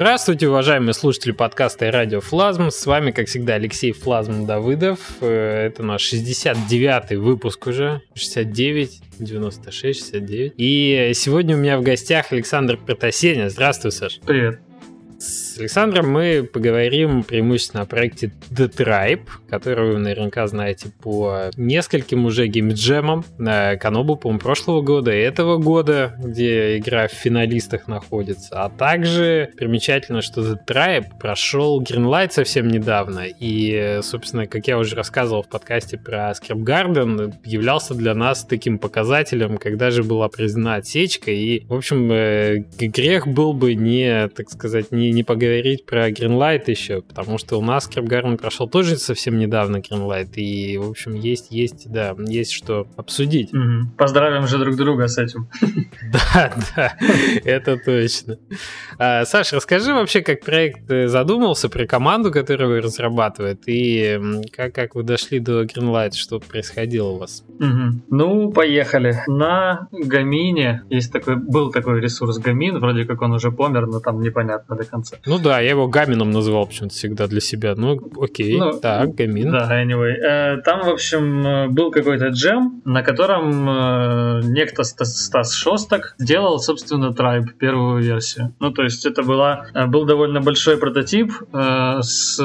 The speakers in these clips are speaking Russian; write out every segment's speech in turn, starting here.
Здравствуйте, уважаемые слушатели подкаста и радио Флазм. С вами, как всегда, Алексей Флазм Давыдов. Э, это наш 69-й выпуск уже. 69, 96, 69. И сегодня у меня в гостях Александр Протасеня. Здравствуй, Саш. Привет. С Александром мы поговорим преимущественно о проекте The Tribe, который вы наверняка знаете по нескольким уже геймджемам на Канобу, по-моему, прошлого года и этого года, где игра в финалистах находится. А также примечательно, что The Tribe прошел Greenlight совсем недавно, и, собственно, как я уже рассказывал в подкасте про Scrap Garden, являлся для нас таким показателем, когда же была признана отсечка, и, в общем, э, грех был бы не, так сказать, не не, поговорить про Greenlight еще, потому что у нас Крэпгарн прошел тоже совсем недавно Greenlight, и, в общем, есть, есть, да, есть что обсудить. Угу. Поздравим же друг друга с этим. Да, да, это точно. А, Саша, расскажи вообще, как проект э, задумался, про команду, которую вы разрабатывает, и как, как вы дошли до Greenlight, что происходило у вас? Угу. Ну, поехали. На Гамине есть такой, был такой ресурс Гамин, вроде как он уже помер, но там непонятно до конца конце. Ну да, я его Гамином называл почему-то всегда для себя. Ну, окей, ну, так, Гамин. Да, anyway. Э, там, в общем, э, был какой-то джем, на котором э, некто Стас Шостак сделал, собственно, Tribe, первую версию. Ну, то есть это была, был довольно большой прототип с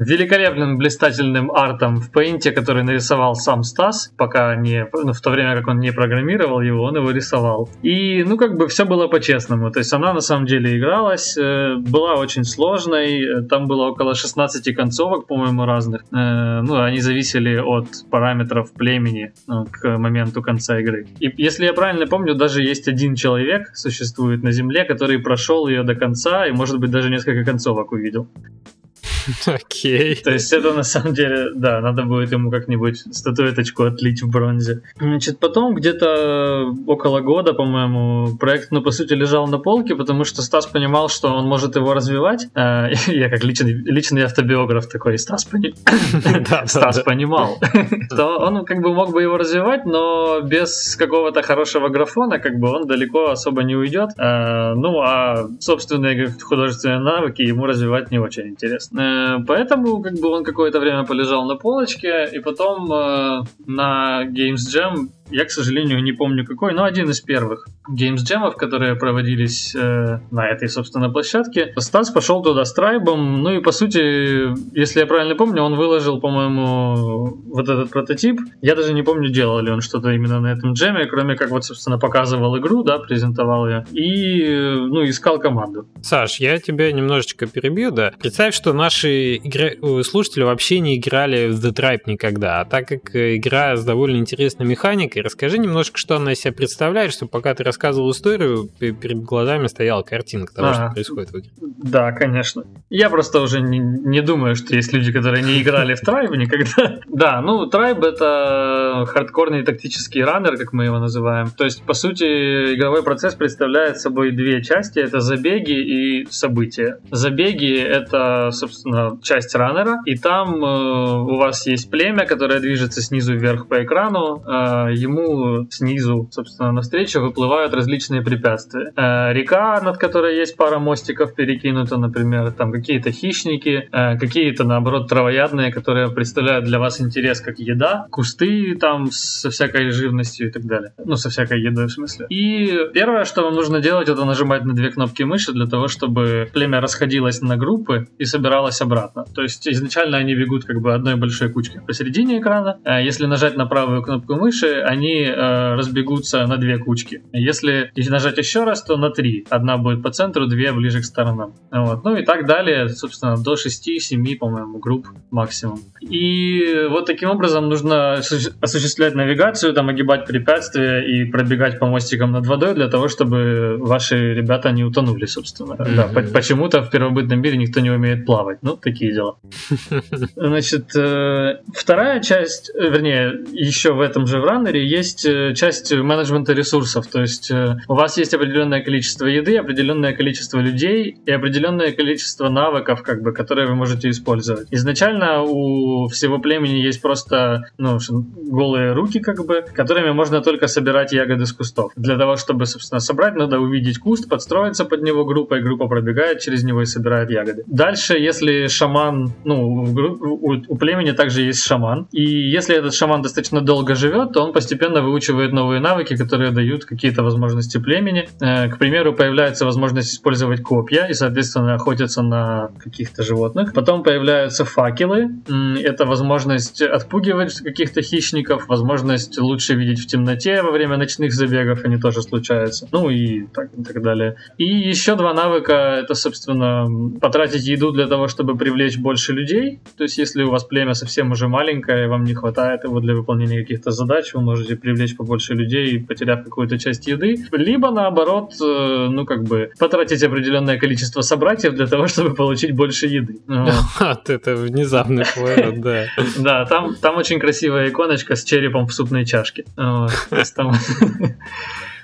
великолепным блистательным артом в Paint, который нарисовал сам Стас, пока не, ну, в то время как он не программировал его, он его рисовал. И, ну, как бы все было по-честному. То есть она на самом деле игралась, была очень сложной. Там было около 16 концовок, по-моему, разных. Э, ну, они зависели от параметров племени ну, к моменту конца игры. И если я правильно помню, даже есть один человек существует на Земле, который прошел ее до конца и, может быть, даже несколько концовок увидел. Окей. То есть это на самом деле, да, надо будет ему как-нибудь статуэточку отлить в бронзе. Значит, потом где-то около года, по-моему, проект, ну, по сути, лежал на полке, потому что Стас понимал, что он может его развивать. Э, я как личный, личный автобиограф такой, Стас, пони... Стас понимал, что он как бы мог бы его развивать, но без какого-то хорошего графона, как бы он далеко особо не уйдет. Э, ну, а собственные художественные навыки ему развивать не очень интересно. Э, поэтому как бы он какое-то время полежал на полочке, и потом э, на Games Jam я, к сожалению, не помню какой, но один из первых Jam, которые проводились э, на этой, собственно, площадке. Стас пошел туда с трайбом, ну и, по сути, если я правильно помню, он выложил, по-моему, вот этот прототип. Я даже не помню, делал ли он что-то именно на этом джеме, кроме как вот, собственно, показывал игру, да, презентовал ее, и, ну, искал команду. Саш, я тебя немножечко перебью, да. Представь, что наши игра... слушатели вообще не играли в The Tribe никогда, а так как игра с довольно интересной механикой, Расскажи немножко, что она из себя представляет, чтобы пока ты рассказывал историю, перед глазами стояла картинка того, ага. что происходит в игре. Да, конечно. Я просто уже не, не думаю, что есть люди, которые не играли в Tribe никогда. Да, ну, Tribe это хардкорный тактический раннер, как мы его называем. То есть, по сути, игровой процесс представляет собой две части. Это забеги и события. Забеги — это, собственно, часть раннера, и там э, у вас есть племя, которое движется снизу вверх по экрану. Э, ему снизу, собственно, навстречу выплывают различные препятствия. Э, река, над которой есть пара мостиков перекинута, например, там какие-то хищники, э, какие-то, наоборот, травоядные, которые представляют для вас интерес как еда, кусты там со всякой живностью и так далее. Ну, со всякой едой, в смысле. И первое, что вам нужно делать, это нажимать на две кнопки мыши для того, чтобы племя расходилось на группы и собиралось обратно. То есть изначально они бегут как бы одной большой кучкой посередине экрана. Э, если нажать на правую кнопку мыши, они э, разбегутся на две кучки. Если нажать еще раз, то на три. Одна будет по центру, две ближе к сторонам. Вот. Ну и так далее, собственно, до 6-7, по-моему, групп максимум. И вот таким образом нужно осуществлять навигацию, там огибать препятствия и пробегать по мостикам над водой для того, чтобы ваши ребята не утонули, собственно. Mm-hmm. Да, почему-то в первобытном мире никто не умеет плавать. Ну, такие дела. Значит, э, вторая часть, э, вернее, еще в этом же в раннере есть э, часть менеджмента ресурсов, то есть э, у вас есть определенное количество еды, определенное количество людей и определенное количество навыков, как бы, которые вы можете использовать. Изначально у всего племени есть просто ну, голые руки, как бы, которыми можно только собирать ягоды с кустов. Для того, чтобы, собственно, собрать, надо увидеть куст, подстроиться под него группой, группа пробегает через него и собирает ягоды. Дальше, если шаман, ну, у, у племени также есть шаман, и если этот шаман достаточно долго живет, то он постепенно выучивает новые навыки, которые дают какие-то возможности племени. Э, к примеру, появляется возможность использовать копья и, соответственно, охотиться на каких-то животных. Потом появляются факелы. Это возможность отпугивать каких-то хищников, возможность лучше видеть в темноте во время ночных забегов, они тоже случаются. Ну и так, и так далее. И еще два навыка — это, собственно, потратить еду для того, чтобы привлечь больше людей. То есть, если у вас племя совсем уже маленькое, и вам не хватает его для выполнения каких-то задач, вы можете привлечь побольше людей, потеряв какую-то часть еды. Либо, наоборот, э, ну, как бы, потратить определенное количество собратьев для того, чтобы получить больше еды. Вот это внезапный поворот, да. Да, там, там очень красивая иконочка с черепом в супной чашке.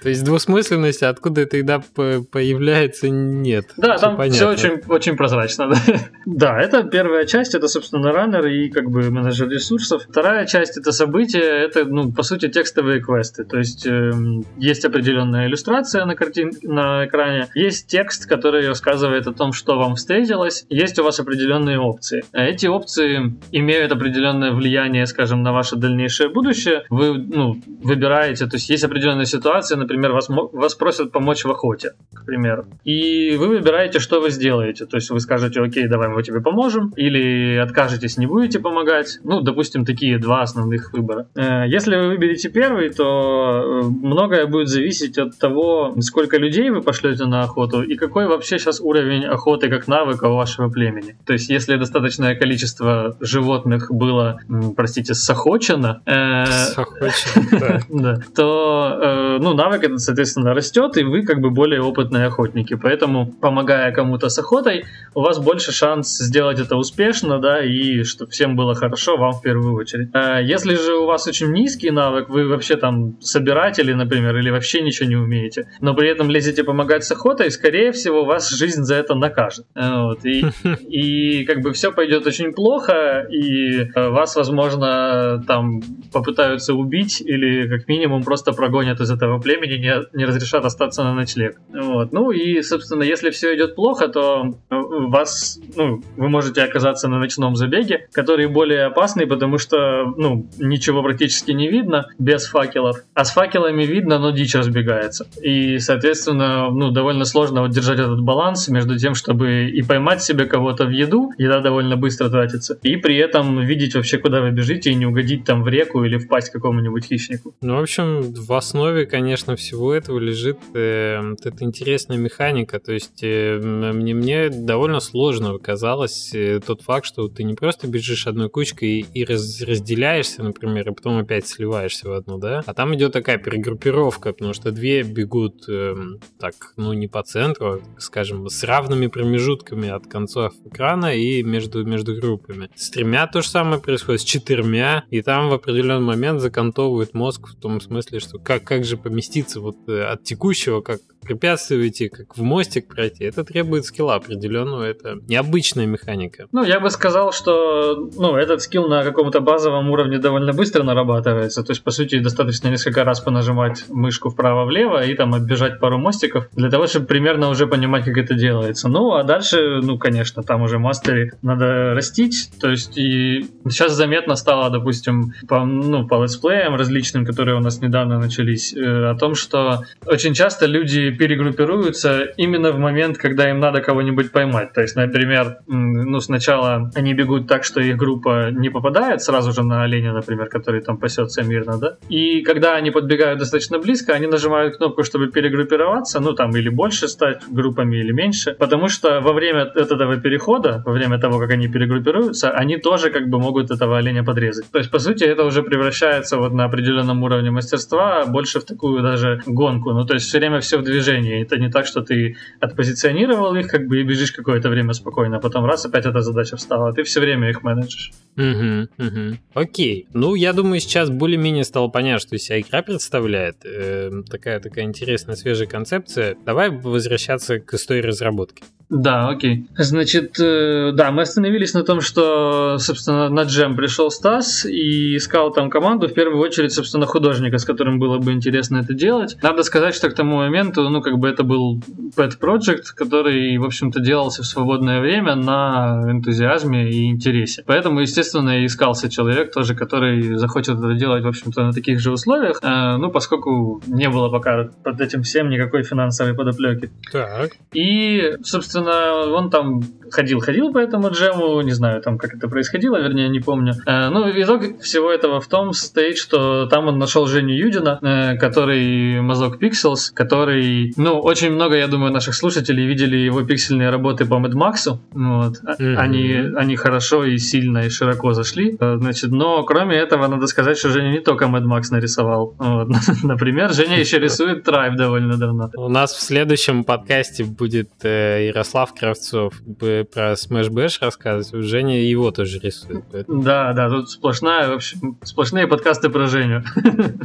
То есть двусмысленности, откуда эта еда появляется, нет. Да, все там понятно. все очень, очень прозрачно. Да. да, это первая часть, это, собственно, раннер и как бы менеджер ресурсов. Вторая часть это события, это, ну, по сути, текстовые квесты. То есть э, есть определенная иллюстрация на, картин... на экране, есть текст, который рассказывает о том, что вам встретилось, есть у вас определенные опции. Эти опции имеют определенное влияние, скажем, на ваше дальнейшее будущее. Вы ну, выбираете, то есть есть определенная ситуация, например, вас, вас просят помочь в охоте, к примеру. И вы выбираете, что вы сделаете. То есть вы скажете, окей, давай мы тебе поможем, или откажетесь, не будете помогать. Ну, допустим, такие два основных выбора. Э, если вы выберете первый, то э, многое будет зависеть от того, сколько людей вы пошлете на охоту и какой вообще сейчас уровень охоты как навыка у вашего племени. То есть, если достаточное количество животных было, простите, сохочено, э, да, то ну, навык это, соответственно, растет, и вы как бы более опытные охотники. Поэтому, помогая кому-то с охотой, у вас больше шанс сделать это успешно, да, и чтобы всем было хорошо, вам в первую очередь. А если же у вас очень низкий навык, вы вообще там собиратели, например, или вообще ничего не умеете, но при этом лезете помогать с охотой, скорее всего, вас жизнь за это накажет. Вот, и, и как бы все пойдет очень плохо, и э, вас, возможно, там попытаются убить или как минимум просто прогонят из этого племени племени не, не разрешат остаться на ночлег. Вот. Ну и, собственно, если все идет плохо, то э, вас, ну, вы можете оказаться на ночном забеге, который более опасный, потому что, ну, ничего практически не видно без факелов, а с факелами видно, но дичь разбегается. И, соответственно, ну, довольно сложно вот держать этот баланс между тем, чтобы и поймать себе кого-то в еду, еда довольно быстро тратится, и при этом видеть вообще, куда вы бежите, и не угодить там в реку или впасть какому-нибудь хищнику. Ну, в общем, в основе, конечно, всего этого лежит э, вот эта интересная механика. То есть э, мне, мне довольно сложно казалось э, тот факт, что ты не просто бежишь одной кучкой и, и раз, разделяешься, например, и потом опять сливаешься в одну, да? А там идет такая перегруппировка, потому что две бегут э, так, ну не по центру, а, скажем, с равными промежутками от концов экрана и между, между группами. С тремя то же самое происходит, с четырьмя, и там в определенный момент закантовывает мозг в том смысле, что как, как же поместить отделиться вот э, от текущего, как препятствуете, как в мостик пройти. Это требует скилла определенного, это необычная механика. Ну, я бы сказал, что ну, этот скилл на каком-то базовом уровне довольно быстро нарабатывается. То есть, по сути, достаточно несколько раз понажимать мышку вправо-влево и там оббежать пару мостиков для того, чтобы примерно уже понимать, как это делается. Ну, а дальше, ну, конечно, там уже мастеры надо растить. То есть, и сейчас заметно стало, допустим, по, ну, по летсплеям различным, которые у нас недавно начались, э, о том, что очень часто люди перегруппируются именно в момент, когда им надо кого-нибудь поймать. То есть, например, ну, сначала они бегут так, что их группа не попадает сразу же на оленя, например, который там пасется мирно, да? И когда они подбегают достаточно близко, они нажимают кнопку, чтобы перегруппироваться, ну, там, или больше стать группами, или меньше, потому что во время этого перехода, во время того, как они перегруппируются, они тоже как бы могут этого оленя подрезать. То есть, по сути, это уже превращается вот на определенном уровне мастерства больше в такую даже гонку. Ну, то есть, все время все в движении движении. Это не так, что ты отпозиционировал их, как бы и бежишь какое-то время спокойно, а потом раз опять эта задача встала, ты все время их менеджишь. Угу, угу. Окей. Ну, я думаю, сейчас более-менее стало понятно, что себя игра представляет. Э, такая такая интересная, свежая концепция. Давай возвращаться к истории разработки. Да, окей. Значит, э, да, мы остановились на том, что, собственно, на джем пришел Стас и искал там команду, в первую очередь, собственно, художника, с которым было бы интересно это делать. Надо сказать, что к тому моменту, ну, как бы это был pet project, который, в общем-то, делался в свободное время на энтузиазме и интересе. Поэтому, естественно, и искался человек тоже, который захочет это делать, в общем-то, на таких же условиях, э, ну, поскольку не было пока под этим всем никакой финансовой подоплеки. Так. И, собственно, собственно, он там ходил-ходил по этому джему, не знаю, там как это происходило, вернее, не помню. Э, ну, итог всего этого в том стоит, что там он нашел Женю Юдина, э, который мазок Pixels, который, ну, очень много, я думаю, наших слушателей видели его пиксельные работы по Mad Max. Вот. Mm-hmm. Они, они хорошо и сильно и широко зашли. Э, значит, но кроме этого, надо сказать, что Женя не только Mad Max нарисовал. Вот. Например, Женя еще рисует Tribe довольно давно. У нас в следующем подкасте будет э, Ярослав Кравцов про Smash Bash рассказывать, Женя его тоже рисует. Поэтому... Да, да, тут сплошная, в общем, сплошные подкасты про Женю.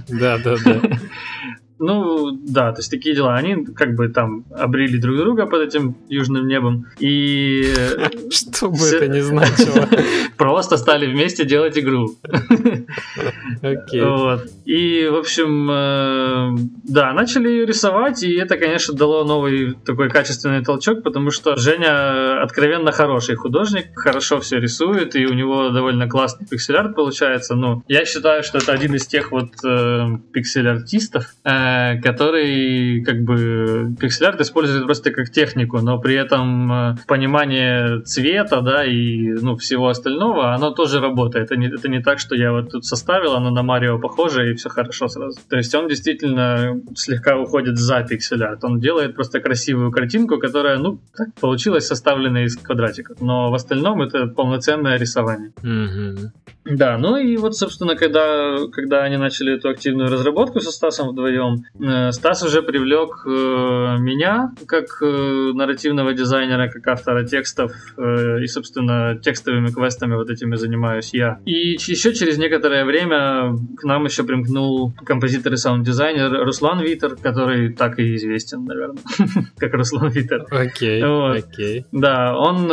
Да, да, да. Ну, да, то есть такие дела. Они как бы там обрели друг друга под этим южным небом. И... Что бы это ни значило. Просто стали вместе делать игру. Окей. И, в общем, э, да, начали рисовать, и это, конечно, дало новый такой качественный толчок, потому что Женя откровенно хороший художник, хорошо все рисует, и у него довольно классный пиксель-арт получается. Ну, я считаю, что это один из тех вот э, пиксель-артистов, э, который как бы пиксель-арт использует просто как технику, но при этом э, понимание цвета, да, и ну, всего остального, оно тоже работает. Это не, это не так, что я вот тут составил, оно на Марио похоже, и все хорошо сразу. То есть он действительно слегка уходит за пиксель-арт. Он делает просто красивую картинку, которая, ну, так получилась составленная из квадратиков. Но в остальном это полноценное рисование. Mm-hmm. Да, ну и вот, собственно, когда, когда они начали эту активную разработку со Стасом вдвоем, э, Стас уже привлек э, меня как э, нарративного дизайнера, как автора текстов, и, собственно, текстовыми квестами вот этими занимаюсь я. И еще через некоторое время к нам еще примкнул композитор и саунд-дизайнер Руслан Витер, который так и известен, наверное, как Руслан Витер. Окей, окей. Да, он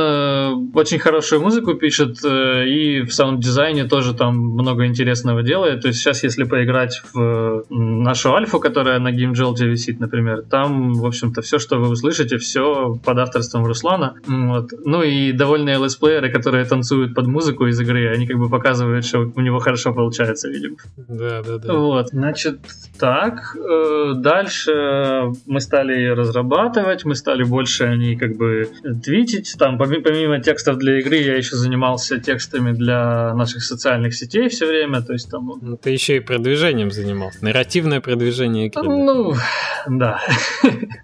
очень хорошую музыку пишет, и в саунд-дизайне тоже там много интересного делает. То есть сейчас, если поиграть в нашу альфу, которая на GameJolt висит, например, там, в общем-то, все, что вы услышите, все под авторством Руслана. Вот. Ну и довольные летсплееры, которые танцуют под музыку из игры, они как бы показывают, что у него хорошо получается, видимо. Да, да, да. Вот, значит, так. Э, дальше мы стали ее разрабатывать, мы стали больше они как бы твитить. Там, помимо текстов для игры, я еще занимался текстами для наших социальных сетей все время, то есть там... Ну, ты еще и продвижением занимался, нарративное продвижение Ну, да.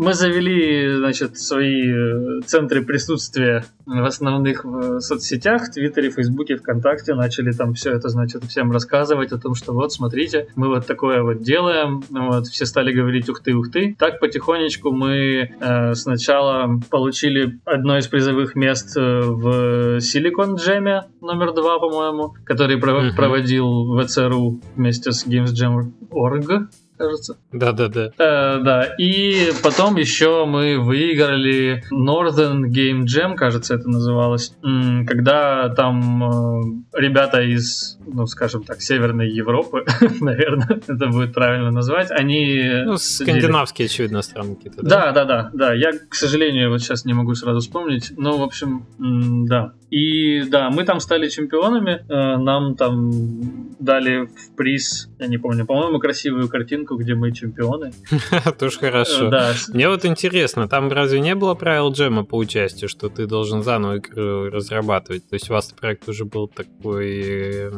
Мы завели, значит, свои э, центры присутствия в основных в соцсетях, Твиттере, Фейсбуке, ВКонтакте. Начали там все это, значит, всем рассказывать о том, что вот, смотрите, мы вот такое вот делаем. Вот, все стали говорить ух ты, ух ты. Так потихонечку мы э, сначала получили одно из призовых мест э, в Silicon Jam номер два, по-моему, который uh-huh. проводил ВЦРУ вместе с Games Jam Org кажется. Да-да-да. Э, да, и потом еще мы выиграли Northern Game Jam, кажется, это называлось, когда там э, ребята из, ну, скажем так, Северной Европы, наверное, это будет правильно назвать, они... Ну, скандинавские, очевидно, страны какие-то, да? Да, да, да, да. Я, к сожалению, вот сейчас не могу сразу вспомнить, но, в общем, да. И да, мы там стали чемпионами, э, нам там дали в приз, я не помню, по-моему, красивую картинку, где мы чемпионы. Тоже хорошо. Да. Мне вот интересно, там разве не было правил джема по участию, что ты должен заново игру разрабатывать? То есть у вас проект уже был такой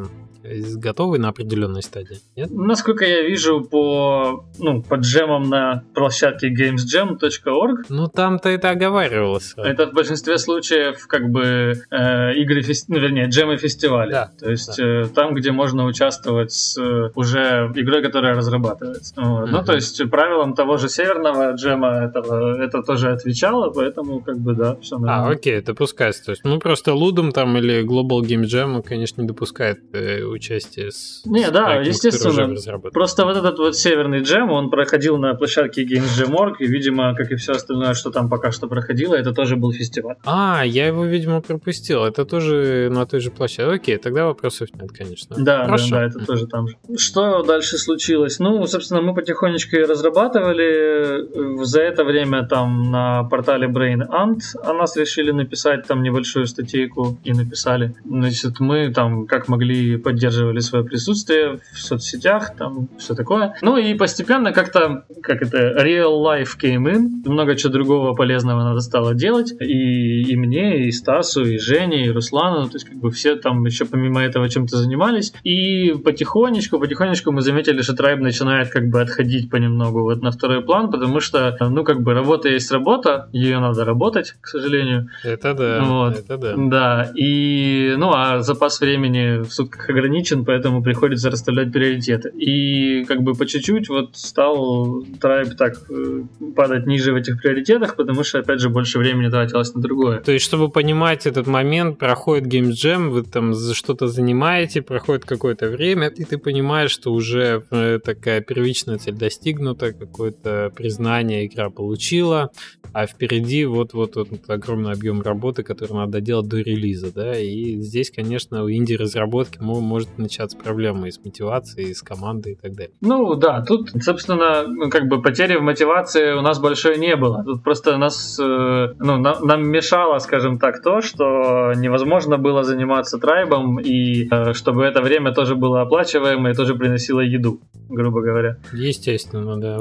готовы на определенной стадии, нет? Насколько я вижу по, ну, по джемам на площадке gamesjam.org. Ну, там-то это оговаривалось. Это в большинстве случаев как бы э, игры, фести... ну, вернее, джемы фестиваля. Да, То есть да. э, там, где можно участвовать с э, уже игрой, которая разрабатывается. Вот. Mm-hmm. Ну, то есть правилам того же северного джема этого, это тоже отвечало, поэтому как бы да, все а, нормально. А, окей, это пускается. То есть, ну, просто Ludum там или Global Game Jam, конечно, не допускает э, участие с... Не, да, естественно. Просто вот этот вот северный джем, он проходил на площадке Games Jam.org, и, видимо, как и все остальное, что там пока что проходило, это тоже был фестиваль. А, я его, видимо, пропустил. Это тоже на той же площадке. Окей, тогда вопросов нет, конечно. Да, Хорошо. да, да, это тоже там же. Что дальше случилось? Ну, собственно, мы потихонечку и разрабатывали. За это время там на портале Brain Ant о нас решили написать там небольшую статейку и написали. Значит, мы там как могли поддерживали свое присутствие в соцсетях, там все такое. Ну и постепенно как-то, как это, real life came in, много чего другого полезного надо стало делать. И, и мне, и Стасу, и Жене, и Руслану, то есть как бы все там еще помимо этого чем-то занимались. И потихонечку, потихонечку мы заметили, что Tribe начинает как бы отходить понемногу вот на второй план, потому что, ну как бы работа есть работа, ее надо работать, к сожалению. Это да, вот. это да. Да, и, ну а запас времени в сутках ограничен, поэтому приходится расставлять приоритеты. И как бы по чуть-чуть вот стал Tribe так э, падать ниже в этих приоритетах, потому что, опять же, больше времени тратилось на другое. То есть, чтобы понимать этот момент, проходит Jam, вы там что-то занимаете, проходит какое-то время, и ты понимаешь, что уже э, такая первичная цель достигнута, какое-то признание игра получила, а впереди вот-вот вот огромный объем работы, который надо делать до релиза, да, и здесь, конечно, у инди-разработки может начаться проблемы и с мотивацией, и с командой и так далее. Ну да, тут, собственно, ну, как бы потери в мотивации у нас большой не было. Тут просто нас, э, ну, нам, нам мешало, скажем так, то, что невозможно было заниматься трайбом, и э, чтобы это время тоже было оплачиваемо и тоже приносило еду, грубо говоря. Естественно, да.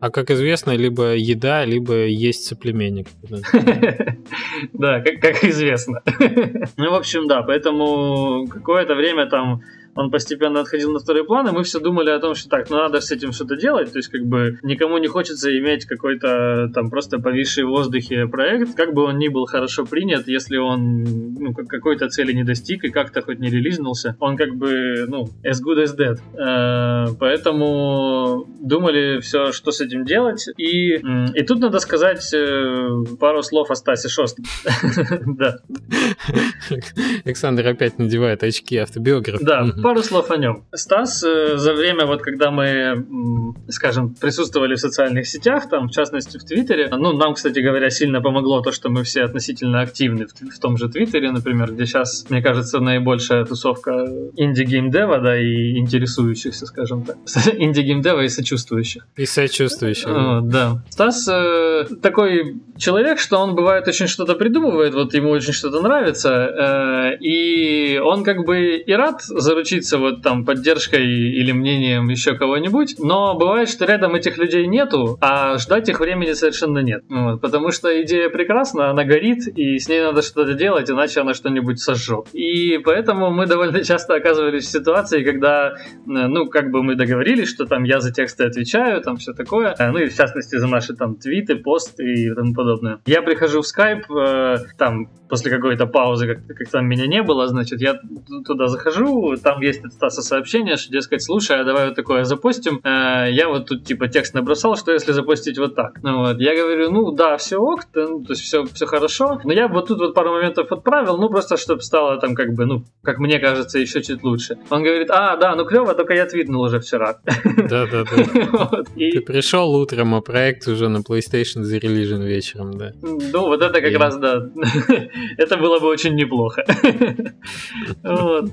А как известно, либо еда, либо есть соплеменник. Да, как известно. Ну, в общем, да, поэтому какое-то время там know он постепенно отходил на второй план, и мы все думали о том, что так, ну надо с этим что-то делать, то есть как бы никому не хочется иметь какой-то там просто повисший в воздухе проект, как бы он ни был хорошо принят, если он ну, какой-то цели не достиг и как-то хоть не релизнулся, он как бы, ну, as good as dead. Э, поэтому думали все, что с этим делать, и, и тут надо сказать э, пару слов о Стасе Шостом. Да. Александр опять надевает очки автобиограф. Да, пару слов о нем. Стас э, за время, вот когда мы, скажем, присутствовали в социальных сетях, там, в частности, в Твиттере, ну, нам, кстати говоря, сильно помогло то, что мы все относительно активны в, в том же Твиттере, например, где сейчас, мне кажется, наибольшая тусовка инди-геймдева, да, и интересующихся, скажем так. Инди-геймдева и сочувствующих. И сочувствующих. О, да. Стас э, такой человек, что он бывает очень что-то придумывает, вот ему очень что-то нравится, э, и он как бы и рад заручиться заручиться вот там поддержкой или мнением еще кого-нибудь, но бывает, что рядом этих людей нету, а ждать их времени совершенно нет. Вот, потому что идея прекрасна, она горит, и с ней надо что-то делать, иначе она что-нибудь сожжет. И поэтому мы довольно часто оказывались в ситуации, когда, ну, как бы мы договорились, что там я за тексты отвечаю, там все такое, ну и в частности за наши там твиты, посты и тому подобное. Я прихожу в Skype, э, там после какой-то паузы, как, как там меня не было, значит, я туда захожу, там есть от Стаса сообщение, что, дескать, слушай, а давай вот такое запустим. Э, я вот тут, типа, текст набросал, что если запустить вот так. Ну вот, я говорю, ну да, все ок, то, то есть все, все хорошо, но я вот тут вот пару моментов отправил, ну просто, чтобы стало там как бы, ну, как мне кажется, еще чуть лучше. Он говорит, а, да, ну клево, только я твитнул уже вчера. Да-да-да. Ты пришел утром, а проект уже на PlayStation зарелижен вечером, да. Ну, вот это как раз, да. Это было бы очень неплохо. Вот.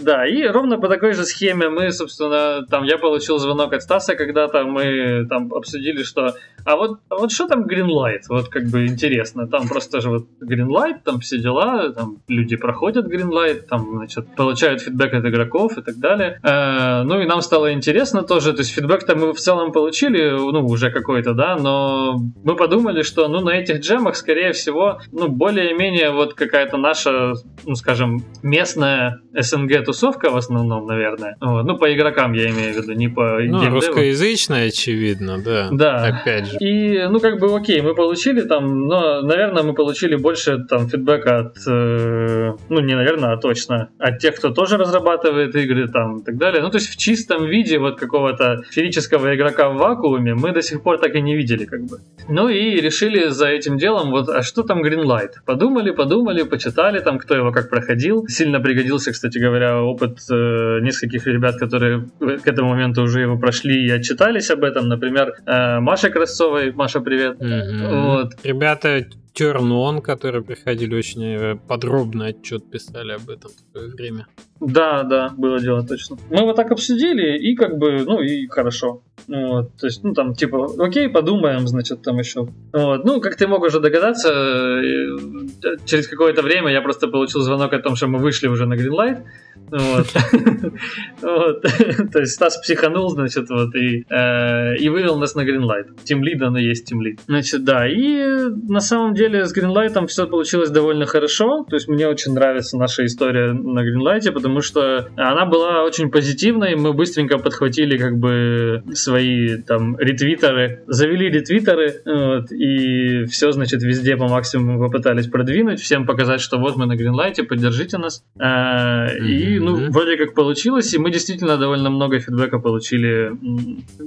Да, и ровно по такой же схеме мы, собственно, там я получил звонок от Стаса когда-то, мы там обсудили, что а вот, а вот что там Greenlight? Вот как бы интересно. Там просто же вот Greenlight, там все дела, там люди проходят Greenlight, там, значит, получают фидбэк от игроков и так далее. Э, ну и нам стало интересно тоже, то есть фидбэк-то мы в целом получили, ну, уже какой-то, да, но мы подумали, что, ну, на этих джемах, скорее всего, ну, более-менее вот какая-то наша, ну, скажем, местная СНГ тусовка в основном, наверное. Вот. Ну, по игрокам я имею в виду, не по Ну, геймдеву. русскоязычная, очевидно, да. Да. Опять же. И, ну, как бы, окей, мы получили там, но, наверное, мы получили больше там фидбэка от, э, ну, не наверное, а точно, от тех, кто тоже разрабатывает игры там и так далее. Ну, то есть в чистом виде вот какого-то физического игрока в вакууме мы до сих пор так и не видели, как бы. Ну и решили за этим делом, вот, а что там Greenlight? Подумали, подумали, почитали там, кто его как проходил. Сильно пригодился, кстати говоря, опыт э, нескольких ребят, которые к этому моменту уже его прошли и отчитались об этом. Например, э, Маша Красцовой. Маша, привет. Мгм. Вот. Ребята Тернон, которые приходили очень э, подробно отчет писали об этом в свое время. Да, да, было дело точно. Мы вот так обсудили, и как бы, ну и хорошо. Вот, то есть, ну там, типа, окей, подумаем, значит, там еще. Вот, ну, как ты мог уже догадаться, э, через какое-то время я просто получил звонок о том, что мы вышли уже на Greenlight. Вот. То есть Стас психанул, значит, вот, и, э, вывел нас на Greenlight. Тимлид, оно есть Тимлид. Значит, да, и на самом деле с Greenlight все получилось довольно хорошо. То есть мне очень нравится наша история на Greenlight, потому что она была очень позитивной. Мы быстренько подхватили как бы свои там ретвитеры, завели ретвитеры, вот, и все, значит, везде по максимуму попытались продвинуть, всем показать, что вот мы на Greenlight, поддержите нас. А, И, ну, вроде как получилось, и мы действительно довольно много фидбэка получили,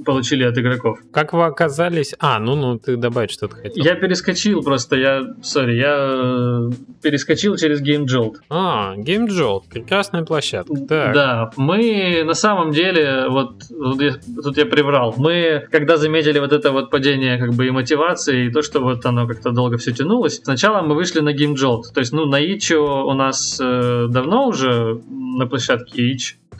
получили от игроков. Как вы оказались... А, ну, ну, ты добавить что-то хотел. Я перескочил просто, я, сори, я э, перескочил через Game Jolt. А, GameJolt, прекрасная площадка. Так. Да, мы на самом деле, вот, вот я- тут я приврал, мы когда заметили вот это вот падение как бы и мотивации, и то, что вот оно как-то долго все тянулось, сначала мы вышли на Game Jolt, то есть, ну, на Itch.io у нас э, давно уже на площадке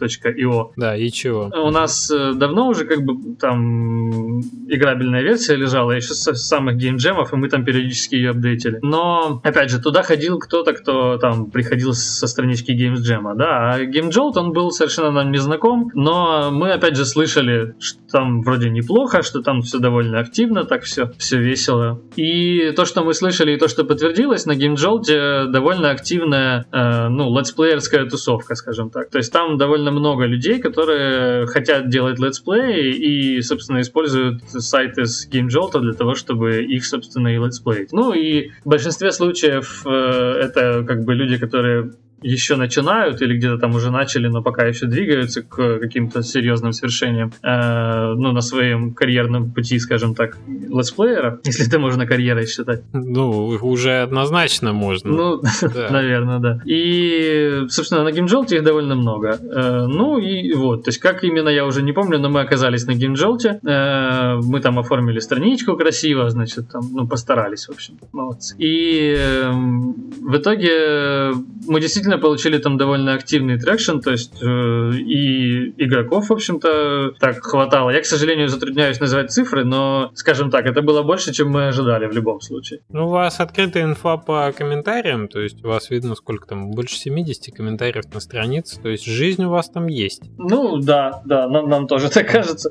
itch.io, Да, и чего? у нас э, давно уже как бы там играбельная версия лежала, еще со самых game jam ов, и мы там периодически ее update или. Но, опять же, туда ходил кто-то, кто там приходил со странички Jam, да, а Jolt, он был совершенно нам не знаком, но мы, опять же, слышали, что там вроде неплохо, что там все довольно активно, так все, все весело. И то, что мы слышали, и то, что подтвердилось, на Jolt довольно активная, э, ну, let's player ская тусовка, скажем так. То есть там довольно много людей, которые хотят делать let's play и, собственно, используют сайты с Game Jolt для того, чтобы их, собственно, и let's play ить. Ну и в большинстве случаев э, это как бы люди, которые еще начинают или где-то там уже начали, но пока еще двигаются к каким-то серьезным свершениям, э, ну, на своем карьерном пути, скажем так, летсплеера, если это можно карьерой считать. Ну, уже однозначно можно. Ну, Да. наверное, да. И, собственно, на GameJolt их довольно много. Э, Ну и вот, то есть как именно я уже не помню, но мы оказались на GameJolt. Э, Мы там оформили страничку красиво, значит, там, ну, постарались, в общем, молодцы. И эм, в итоге мы действительно получили там довольно активный traction, то есть э, и игроков, в общем-то, так хватало. Я, к сожалению, затрудняюсь называть цифры, но, скажем так, это было больше, чем мы ожидали в любом случае. Ну, у вас открытая инфа по комментариям, то есть у вас видно, сколько там, больше 70 комментариев на странице, то есть жизнь у вас там есть. Ну, да, да, нам, нам тоже так кажется.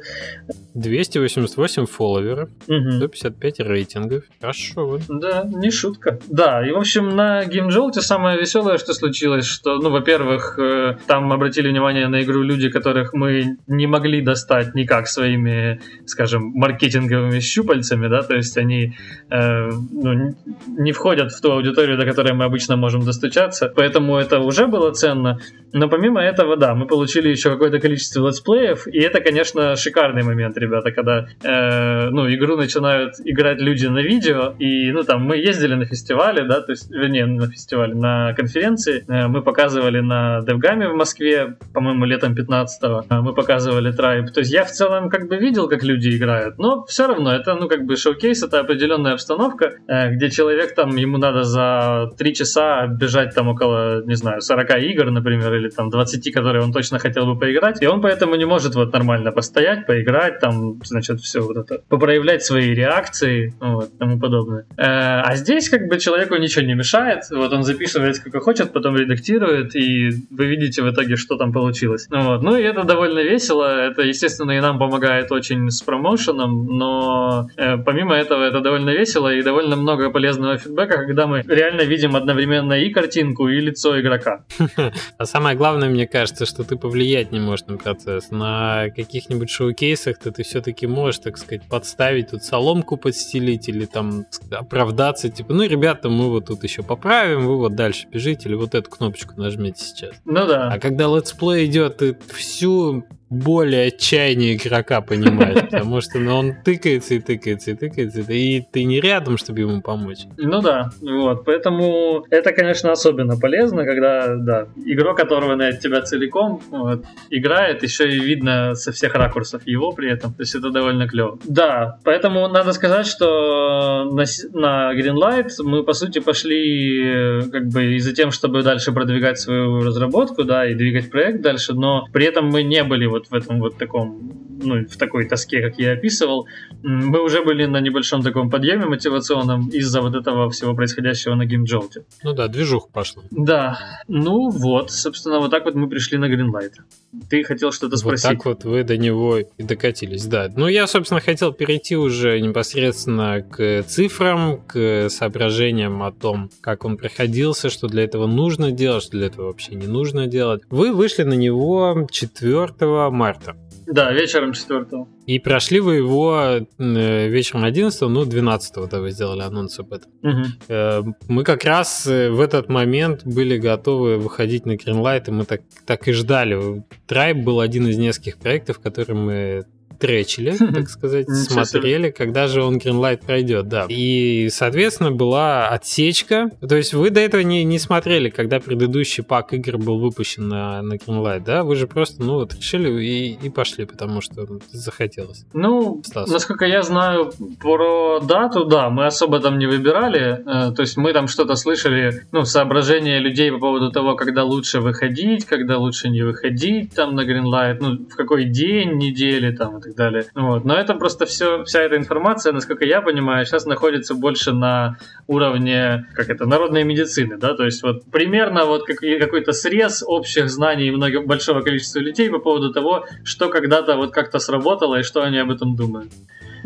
288 follower ов, Мгм. 155 рейтингов. Хорошо. Да, не шутка. Да, и в общем на GameJolt самое веселое, что случилось, что, ну, во-первых, э, там обратили внимание на игру люди, которых мы не могли достать никак своими, скажем, маркетинговыми щупальцами, да, то есть они э, ну, не входят в ту аудиторию, до которой мы обычно можем достучаться, поэтому это уже было ценно. Но помимо этого, да, мы получили еще какое-то количество летсплеев, и это, конечно, шикарный момент, ребята, когда э, ну, игру начинают играть люди на видео, и, ну, там, мы ездили на фестивале, да, то есть, вернее, на фестивале, на конференции, э, мы показывали на DevGAM в Москве, по-моему, летом 15-го, э, мы показывали Tribe, то есть я в целом как бы видел, как люди играют, но все равно это, ну, как бы шоу-кейс, это определенная обстановка, э, где человек там, ему надо за 3 часа бежать там около, не знаю, 40 игр, например, или там 20, которые он точно хотел бы поиграть, и он поэтому не может вот нормально постоять, поиграть, там, значит, все вот это, попроявлять свои реакции, вот, тому подобное. Э, а здесь как бы человеку ничего не мешает, вот он записывает сколько хочет, потом редактирует, и вы видите в итоге, что там получилось. Вот. Ну и это довольно весело, это, естественно, и нам помогает очень с промоушеном, но э, помимо этого это довольно весело и довольно много полезного фидбэка, когда мы реально видим одновременно и картинку, и лицо игрока. А самое главное, мне кажется, что ты повлиять не можешь на процесс. На каких-нибудь showcase ах ты все-таки можешь, так сказать, подставить тут соломку подстелить или там оправдаться, типа, ну, ребята, мы вот тут еще поправим, вы вот дальше бежите или вот эту кнопочку нажмите сейчас. Ну да. А когда летсплей идет, ты всю боль и отчаяние игрока понимаешь, потому что ну, он тыкается и тыкается и тыкается, и ты не рядом, чтобы ему помочь. Ну да, вот, поэтому это, конечно, особенно полезно, когда, да, игрок, которого на тебя целиком вот, играет, еще и видно со всех ракурсов его при этом, то есть это довольно клево. Да, поэтому надо сказать, что на, на Greenlight мы, по сути, пошли как бы и за тем, чтобы дальше продвигать свою разработку, да, и двигать проект дальше, но при этом мы не были вот в этом вот таком, ну, в такой тоске, как я описывал, мы уже были на небольшом таком подъеме мотивационном из-за вот этого всего происходящего на геймджолте. Ну да, движуха пошла. Да, ну вот, собственно, вот так вот мы пришли на Greenlight. Ты хотел что-то спросить. Вот так вот вы до него и докатились, да. Ну, я, собственно, хотел перейти уже непосредственно к цифрам, к соображениям о том, как он проходился, что для этого нужно делать, что для этого вообще не нужно делать. Вы вышли на него 4 марта. Да, вечером 4 И прошли вы его э, вечером 11 ну, 12 да, вы сделали анонс об этом. Угу. Мы как раз э, в этот момент были готовы выходить на Greenlight, и мы так, так и ждали. Tribe был один из нескольких проектов, которые мы тречили, так сказать, смотрели, когда же он Greenlight пройдет, да. И, соответственно, была отсечка. То есть вы до этого не, не смотрели, когда предыдущий пак игр был выпущен на, на Greenlight, да? Вы же просто, ну, вот решили и, и пошли, потому что захотелось. Ну, Стас. насколько я знаю про дату, да, мы особо там не выбирали. Э, то есть мы там что-то слышали, ну, соображения людей по поводу того, когда лучше выходить, когда лучше не выходить там на Greenlight, ну, в какой день недели там так далее. Вот. Но это просто все, вся эта информация, насколько я понимаю, сейчас находится больше на уровне, как это, народной медицины, да, то есть вот примерно вот какой-то срез общих знаний много, большого количества людей по поводу того, что когда-то вот как-то сработало и что они об этом думают.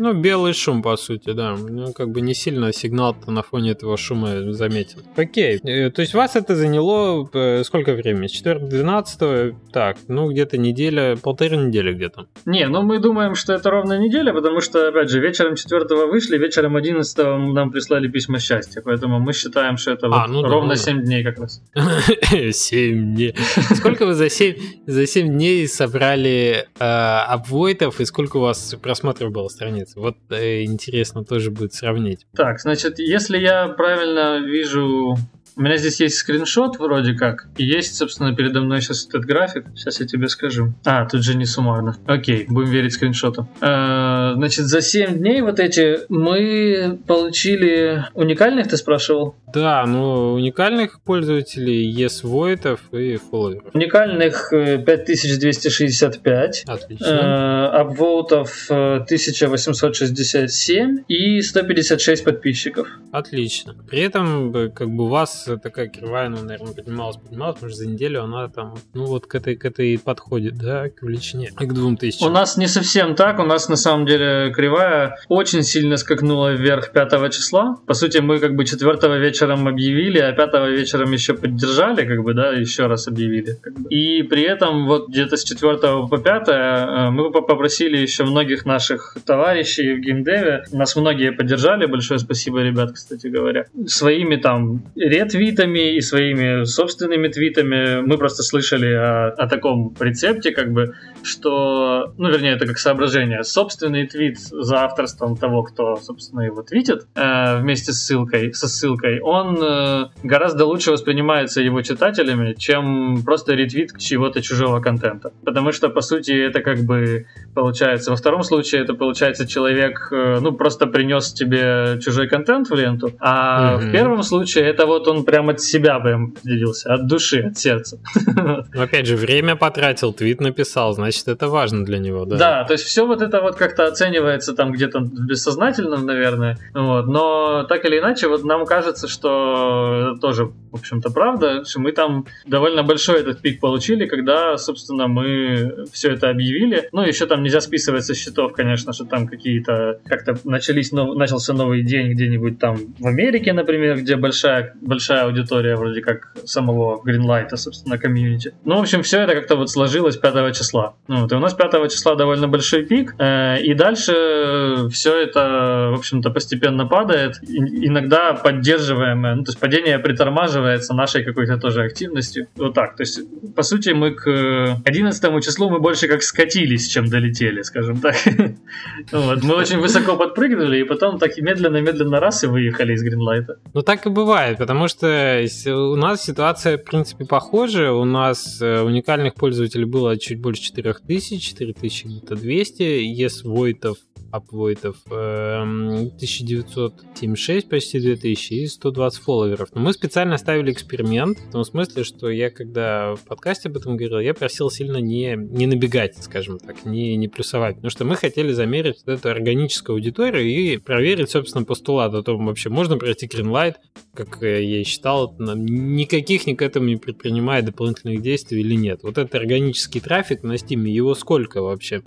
Ну, белый шум, по сути, да. Ну, как бы не сильно сигнал-то на фоне этого шума заметен. Окей. Э, то есть вас это заняло э, сколько времени? 4-12? Так, ну, где-то неделя, полторы недели где-то. Не, ну мы думаем, что это ровно неделя, потому что, опять же, вечером 4 вышли, вечером 11 нам прислали письма счастья, поэтому мы считаем, что это а, вот ну, ровно да, 7 да. дней как раз. 7 дней. Сколько вы за 7, за 7 дней собрали э, апвойтов и сколько у вас просмотров было страниц? Вот э, интересно тоже будет сравнить. Так, значит, если я правильно вижу у меня здесь есть скриншот вроде как, и есть, собственно, передо мной сейчас этот график. Сейчас я тебе скажу. А, тут же не суммарно. Окей, будем верить скриншоту. Э, значит, за 7 дней вот эти мы получили уникальных, ты спрашивал? Да, ну уникальных пользователей, yes войтов и фолловеров. Уникальных 5265. Э, Отлично. Э, апвоутов 1867 э, и 156 подписчиков. Отлично. При этом, как бы у вас такая кривая, ну, наверное, поднималась, поднималась, потому что за неделю она там, ну, вот к этой, к этой подходит, да, к величине, к двум тысячам. У нас не совсем так, у нас на самом деле кривая очень сильно скакнула вверх 5 числа. По сути, мы как бы 4 вечером объявили, а 5 вечером еще поддержали, как бы, да, еще раз объявили. Как бы. И при этом вот где-то с 4 по 5 э, мы попросили еще многих наших товарищей в геймдеве, нас многие поддержали, большое спасибо, ребят, кстати говоря, своими там ред твитами и своими собственными твитами мы просто слышали о, о таком рецепте, как бы, что, ну, вернее, это как соображение. Собственный твит за авторством того, кто, собственно, его твитит, э, вместе с ссылкой, со ссылкой, он э, гораздо лучше воспринимается его читателями, чем просто ретвит чего-то чужого контента. Потому что, по сути, это как бы получается. Во втором случае это получается человек, э, ну, просто принес тебе чужой контент в ленту, а mm-hmm. в первом случае это вот он прям от себя прям делился, от души, от сердца. Но опять же, время потратил, твит написал, значит, это важно для него, да? Да, то есть все вот это вот как-то оценивается там где-то в бессознательном, наверное, вот, но так или иначе, вот нам кажется, что тоже, в общем-то, правда, что мы там довольно большой этот пик получили, когда, собственно, мы все это объявили. Ну, еще там нельзя списывать со счетов, конечно, что там какие-то как-то начались, начался новый день где-нибудь там в Америке, например, где большая, большая аудитория вроде как самого Greenlight, собственно, комьюнити. Ну, в общем, все это как-то вот сложилось 5 числа. Ну, вот, и у нас 5 числа довольно большой пик, э, и дальше все это, в общем-то, постепенно падает, и, иногда поддерживаемое, ну, то есть падение притормаживается нашей какой-то тоже активностью. Вот так, то есть, по сути, мы к 11 числу мы больше как скатились, чем долетели, скажем так. Мы очень высоко подпрыгнули, и потом так медленно-медленно раз и выехали из Гринлайта. Ну так и бывает, потому что у нас ситуация, в принципе, похожая. У нас э, уникальных пользователей было чуть больше 4000, 4200, ес апвойтов, 1976, почти 2000 и 120 фолловеров. Но мы специально ставили эксперимент, в том смысле, что я когда в подкасте об этом говорил, я просил сильно не, не набегать, скажем так, не, не плюсовать, потому что мы хотели замерить эту органическую аудиторию и проверить, собственно, постулат о том, вообще можно пройти Greenlight, как я и считал, никаких ни к этому не предпринимая дополнительных действий или нет. Вот этот органический трафик на Steam, его сколько вообще?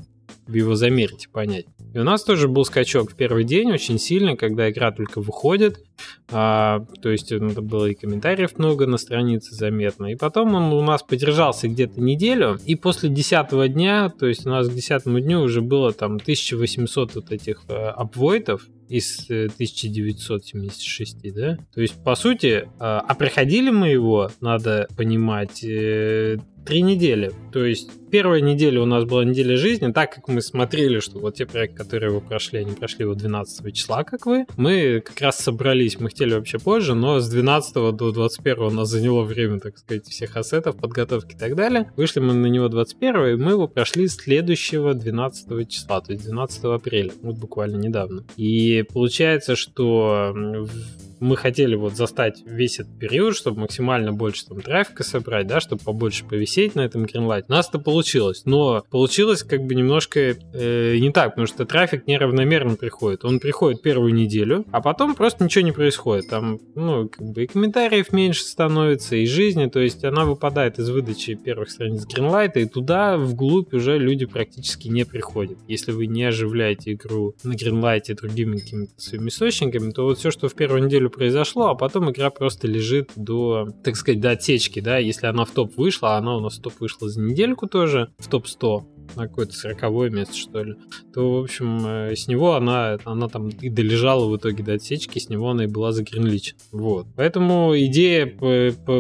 Его замерить, понять. И у нас тоже был скачок в первый день очень сильно, когда игра только выходит. А, то есть ну, было и комментариев много на странице заметно. И потом он у нас подержался где-то неделю. И после десятого дня, то есть у нас к десятому дню уже было там 1800 вот этих э, из 1976, э, да? То есть, по сути, э, а проходили мы его, надо понимать, э, три недели. То есть первая неделя у нас была неделя жизни, так как мы смотрели, что вот те проекты, которые вы прошли, они прошли вот 12 числа, как вы, мы как раз собрались, мы хотели вообще позже, но с 12 до 21 у нас заняло время, так сказать, всех ассетов, подготовки и так далее. Вышли мы на него 21 и мы его прошли следующего 12 числа, то есть 12 апреля, вот буквально недавно. И получается, что мы хотели вот застать весь этот период, чтобы максимально больше там трафика собрать, да, чтобы побольше повисеть на этом Greenlight. У нас это получилось, но получилось как бы немножко э, не так, потому что трафик неравномерно приходит. Он приходит первую неделю, а потом просто ничего не происходит. Там, ну, как бы и комментариев меньше становится, и жизни, то есть она выпадает из выдачи первых страниц Greenlight, и туда вглубь уже люди практически не приходят. Если вы не оживляете игру на Greenlight другими какими-то своими источниками, то вот все, что в первую неделю произошло, а потом игра просто лежит до, так сказать, до отсечки, да, если она в топ вышла, она у нас в топ вышла за недельку тоже, в топ 100, на какое-то сороковое место, что ли, то, в общем, э, с него она, она там и долежала в итоге до отсечки, с него она и была загринличена. Вот. Поэтому идея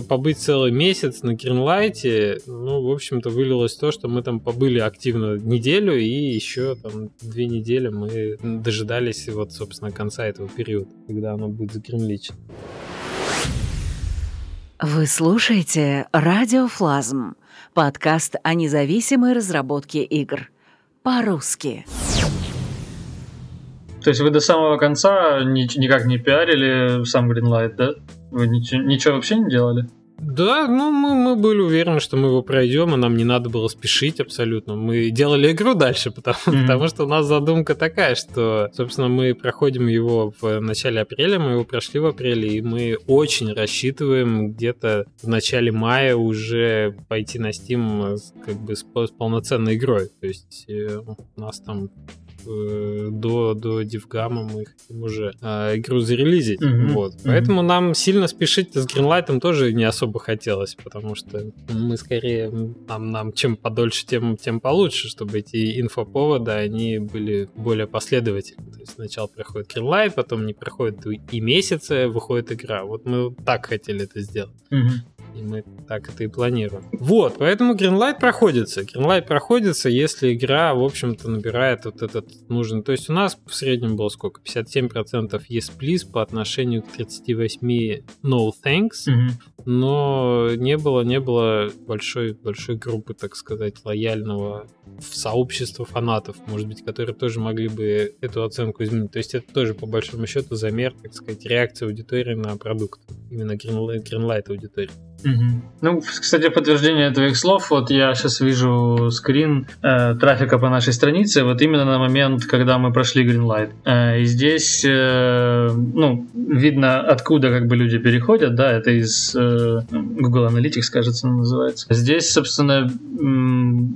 побыть целый месяц на Гринлайте, ну, в общем-то, вылилось то, что мы там побыли активно неделю, и еще там две недели мы дожидались вот, собственно, конца этого периода, когда оно будет загринличено. Вы слушаете «Радиофлазм» Подкаст о независимой разработке игр. По-русски. То есть вы до самого конца никак не пиарили сам Greenlight, да? Вы ничего, ничего вообще не делали? Да, ну мы, мы были уверены, что мы его пройдем, и нам не надо было спешить абсолютно. Мы делали игру дальше, потому, mm-hmm. потому что у нас задумка такая, что, собственно, мы проходим его в начале апреля, мы его прошли в апреле, и мы очень рассчитываем где-то в начале мая уже пойти на Steam как бы с, с полноценной игрой. То есть э, у нас там до, до DevGamma мы хотим уже э, игру зарелизить. Mm-hmm. Вот. Mm-hmm. Поэтому нам сильно спешить с Greenlight тоже не особо хотелось, потому что мы скорее, нам, нам чем подольше, тем, тем получше, чтобы эти инфоповоды, они были более последовательны. То есть сначала проходит Greenlight, потом не проходит и месяца, выходит игра. Вот мы так хотели это сделать. Mm-hmm. И мы так это и планируем. Вот, поэтому Greenlight проходится. Greenlight проходится, если игра, в общем-то, набирает вот этот нужный. То есть у нас в среднем было сколько? 57% yes please по отношению к 38 no thanks. Mm-hmm. Но не было, не было большой, большой группы, так сказать, лояльного в сообщество фанатов, может быть, которые тоже могли бы эту оценку изменить. То есть это тоже, по большому счету, замер, так сказать, реакции аудитории на продукт. Именно Greenlight, аудитории. Ну, кстати, подтверждение твоих слов, вот я сейчас вижу скрин э, трафика по нашей странице, вот именно на момент, когда мы прошли Greenlight. Э, и здесь, э, ну, видно, откуда как бы люди переходят, да, это из э, Google Analytics, кажется, называется. Здесь, собственно,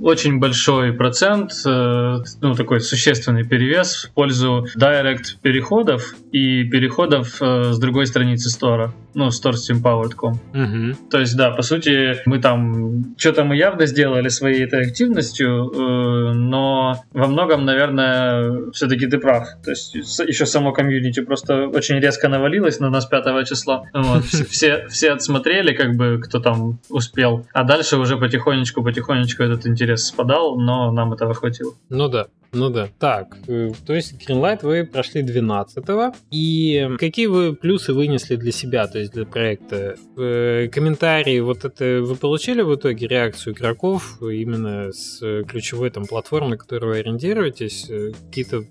очень большой процент, э, ну, такой существенный перевес в пользу direct переходов и переходов э, с другой страницы стора, ну, store.steampowered.com. Угу. То есть, да, по сути, мы там что-то мы явно сделали своей этой активностью, э, но во многом, наверное, все-таки ты прав. То есть еще само комьюнити просто очень резко навалилось на нас 5 числа. Вот, все, все отсмотрели, как бы, кто там успел. А дальше уже потихонечку-потихонечку этот интерес спадал, но нам этого хватило. Ну да. Ну да. Так, э, то есть Greenlight вы прошли 12-го. И какие вы плюсы вынесли для себя, то есть для проекта? Э, комментарии, вот это вы получили в итоге реакцию игроков именно с ключевой там платформы, на которую вы ориентируетесь? Э, какие-то,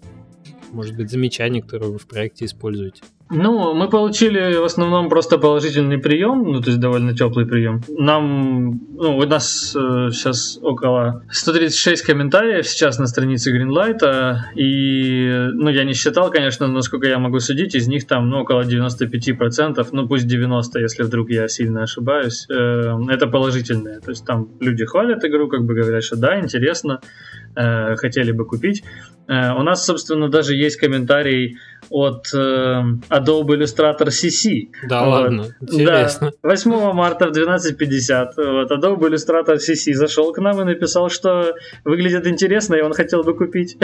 может быть, замечания, которые вы в проекте используете? Ну, мы получили в основном просто положительный прием, ну, то есть довольно теплый прием. Нам, ну, у нас э, сейчас около 136 комментариев сейчас на странице Greenlight, и, ну, я не считал, конечно, насколько я могу судить, из них там, ну, около 95%, ну, пусть 90, если вдруг я сильно ошибаюсь, э, это положительные. То есть там люди хвалят игру, как бы говорят, что да, интересно, э, хотели бы купить. Э, у нас, собственно, даже есть комментарий от э, Adobe Illustrator CC. Да вот. ладно, интересно. Да, 8 марта в 12.50 вот, Adobe Illustrator CC зашел к нам и написал, что выглядит интересно, и он хотел бы купить.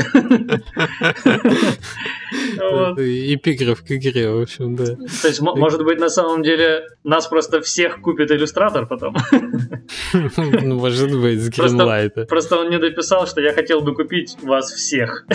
Эпиграф к игре, в общем, да. То есть, может быть, на самом деле нас просто всех купит иллюстратор потом. Ну, может быть, с Greenlight. Просто он не дописал, что я хотел бы купить вас всех.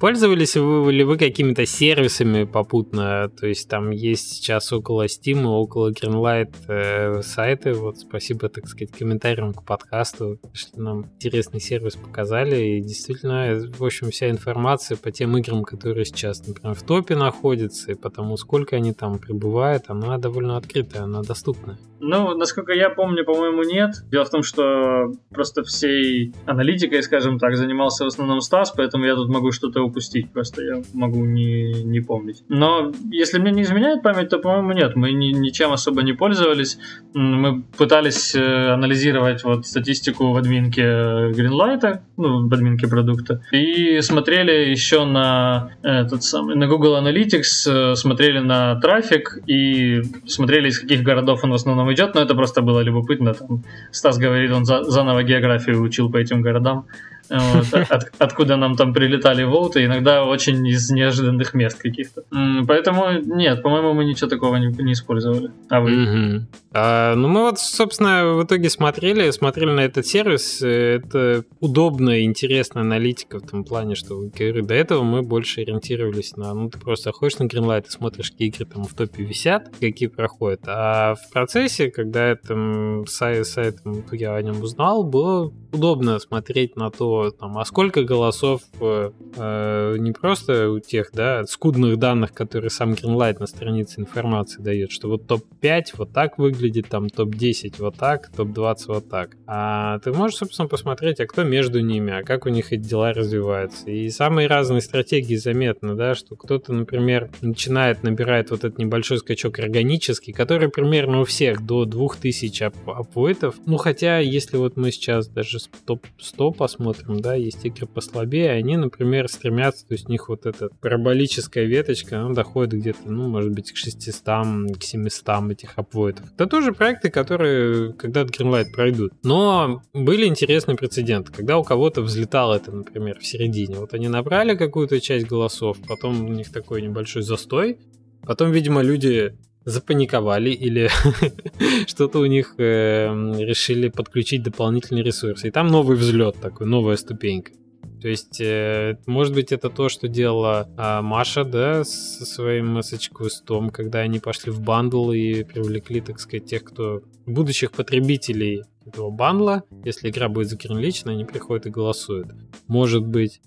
Пользовались ли вы какими-то сервисами попутно? То есть там есть сейчас около Steam, около Greenlight э, сайты. Вот спасибо, так сказать, комментариям к подкасту, что нам интересный сервис показали. И действительно, в общем, вся информация по тем играм, которые сейчас, например, в топе находятся, и потому сколько они там пребывают, она довольно открытая, она доступная. Ну, насколько я помню, по-моему, нет. Дело в том, что просто всей аналитикой, скажем так, занимался в основном Стас, поэтому я тут могу что-то упустить, просто я могу не, не помнить. Но если мне не изменяет память, то, по-моему, нет. Мы ни, ничем особо не пользовались. Мы пытались э, анализировать вот статистику в админке Greenlight, ну, в админке продукта, и смотрели еще на этот самый, на Google Analytics, э, смотрели на трафик и смотрели, из каких городов он в основном идет, но это просто было любопытно. Там Стас говорит, он за, заново географию учил по этим городам. Вот, от, откуда нам там прилетали волты, иногда очень из неожиданных мест каких-то. Поэтому нет, по-моему, мы ничего такого не, не использовали. А вы? Mm-hmm. А, ну, мы вот, собственно, в итоге смотрели, смотрели на этот сервис. Это удобная и интересная аналитика в том плане, что, говорю, до этого мы больше ориентировались на, ну, ты просто заходишь на Greenlight и смотришь, какие игры там в топе висят, какие проходят. А в процессе, когда этом сайт, сайтом я о нем узнал, было удобно смотреть на то, там, а сколько голосов э, э, не просто у тех, да, скудных данных, которые сам Greenlight на странице информации дает, что вот топ-5 вот так выглядит, там топ-10 вот так, топ-20 вот так. А ты можешь, собственно, посмотреть, а кто между ними, а как у них эти дела развиваются. И самые разные стратегии заметны, да, что кто-то, например, начинает, набирает вот этот небольшой скачок органический, который примерно у всех до 2000 ап апвойтов. Ну, хотя, если вот мы сейчас даже топ-100 посмотрим, там, да, есть игры послабее, они, например, стремятся, то есть у них вот эта параболическая веточка, она доходит где-то, ну, может быть, к 600, к 700 этих апвойтов. Это тоже проекты, которые когда-то Greenlight пройдут. Но были интересные прецеденты, когда у кого-то взлетало это, например, в середине. Вот они набрали какую-то часть голосов, потом у них такой небольшой застой, потом, видимо, люди запаниковали или что-то у них э, решили подключить дополнительный ресурс. И там новый взлет такой, новая ступенька. То есть, э, может быть, это то, что делала э, Маша, да, со своим Message Quest ом, когда они пошли в бандл и привлекли, так сказать, тех, кто будущих потребителей этого бандла. Если игра будет загринлайчена, они приходят и голосуют. Может быть.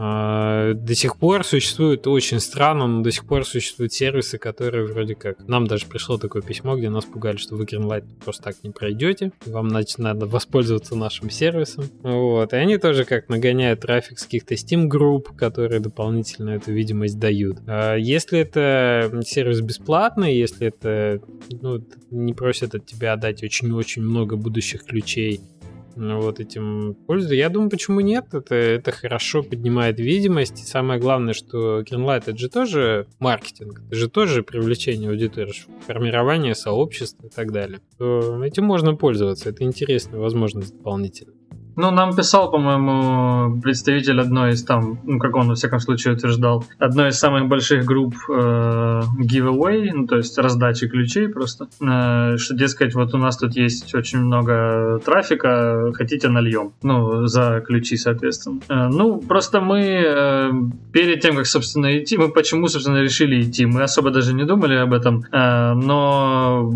А, до сих пор существует очень странно, но до сих пор существуют сервисы, которые вроде как... Нам даже пришло такое письмо, где нас пугали, что вы Greenlight просто так не пройдете, вам значит надо воспользоваться нашим сервисом. Вот. И они тоже как нагоняют трафик с каких-то Steam групп, которые дополнительно эту видимость дают. А если это сервис бесплатный, если это ну, не просят от тебя отдать очень-очень много будущих ключей, вот этим пользуются. Я думаю, почему нет? Это, это хорошо поднимает видимость. И самое главное, что Greenlight это же тоже маркетинг, это же тоже привлечение аудитории, формирование сообщества и так далее. То этим можно пользоваться. Это интересная возможность дополнительная. Ну, нам писал, по-моему, представитель одной из там, ну, как он, во всяком случае, утверждал, одной из самых больших групп э, giveaway, ну, то есть раздачи ключей просто, э, что, дескать, вот у нас тут есть очень много трафика, хотите нальем, ну, за ключи, соответственно. Э, ну, просто мы э, перед тем, как, собственно, идти, мы почему, собственно, решили идти, мы особо даже не думали об этом, э, но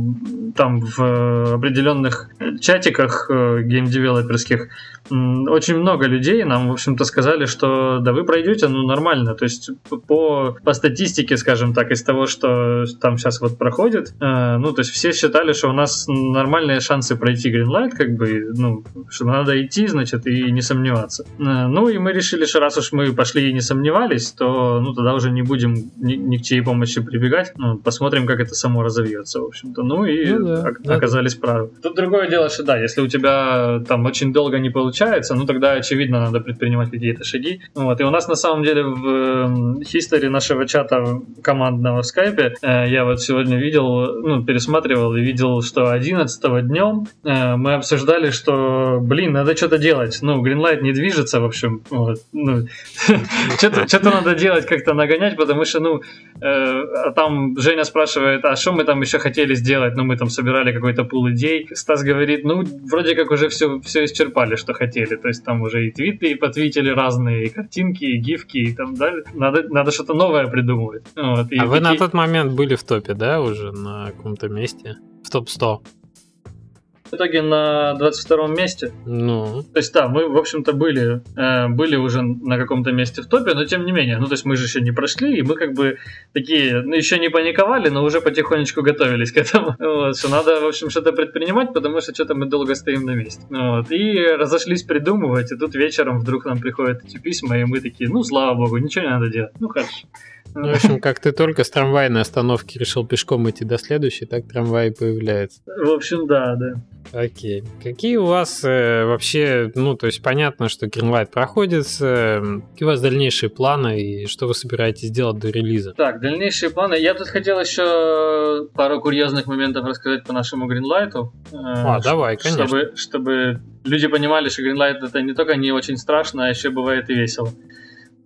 там в определенных чатиках э, геймдевелоперских очень много людей нам, в общем-то, сказали, что да вы пройдете, ну, нормально. То есть по, по статистике, скажем так, из того, что там сейчас вот проходит, э, ну, то есть все считали, что у нас нормальные шансы пройти Greenlight, как бы, ну, что надо идти, значит, и не сомневаться. Э, ну, и мы решили, что раз уж мы пошли и не сомневались, то, ну, тогда уже не будем ни, ни к чьей помощи прибегать, ну, посмотрим, как это само разовьется, в общем-то. Ну, и ну, да, оказались да. правы. Тут другое дело, что да, если у тебя там очень долго не получается получается, ну тогда, очевидно, надо предпринимать какие-то шаги. Вот. И у нас на самом деле в хистории нашего чата командного в скайпе э, я вот сегодня видел, ну, пересматривал и видел, что 11 днем э, мы обсуждали, что, блин, надо что-то делать. Ну, Greenlight не движется, в общем. Ну, что-то надо делать, как-то нагонять, потому что, ну, э, а там Женя спрашивает, а что мы там еще хотели сделать? Ну, мы там собирали какой-то пул идей. Стас говорит, ну, вроде как уже все, все исчерпали, что хотели. То есть там уже и твиты и потвитили разные, и картинки, и гифки, и там далее. Надо, надо что-то новое придумывать. Вот, и а такие... вы на тот момент были в топе, да, уже на каком-то месте? В топ-100? В итоге на 22 месте. Ну. То есть, да, мы, в общем-то, были, э, были уже на каком-то месте в топе, но тем не менее, ну, то есть мы же еще не прошли, и мы как бы такие, ну, еще не паниковали, но уже потихонечку готовились к этому. Вот, что надо, в общем, что-то предпринимать, потому что что-то мы долго стоим на месте. Вот, и разошлись придумывать, и тут вечером вдруг нам приходят эти письма, и мы такие, ну, слава богу, ничего не надо делать. Ну, хорошо. Ну, в общем, как ты только с трамвайной остановки решил пешком идти до следующей, так трамвай появляется. В общем, да, да. Окей. Какие у вас э, вообще, ну, то есть понятно, что Greenlight проходит, э, какие у вас дальнейшие планы и что вы собираетесь делать до релиза? Так, дальнейшие планы. Я тут хотел еще пару курьезных моментов рассказать по нашему Greenlight. Э, а, давай, конечно. Чтобы, чтобы люди понимали, что Greenlight это не только не очень страшно, а еще бывает и весело.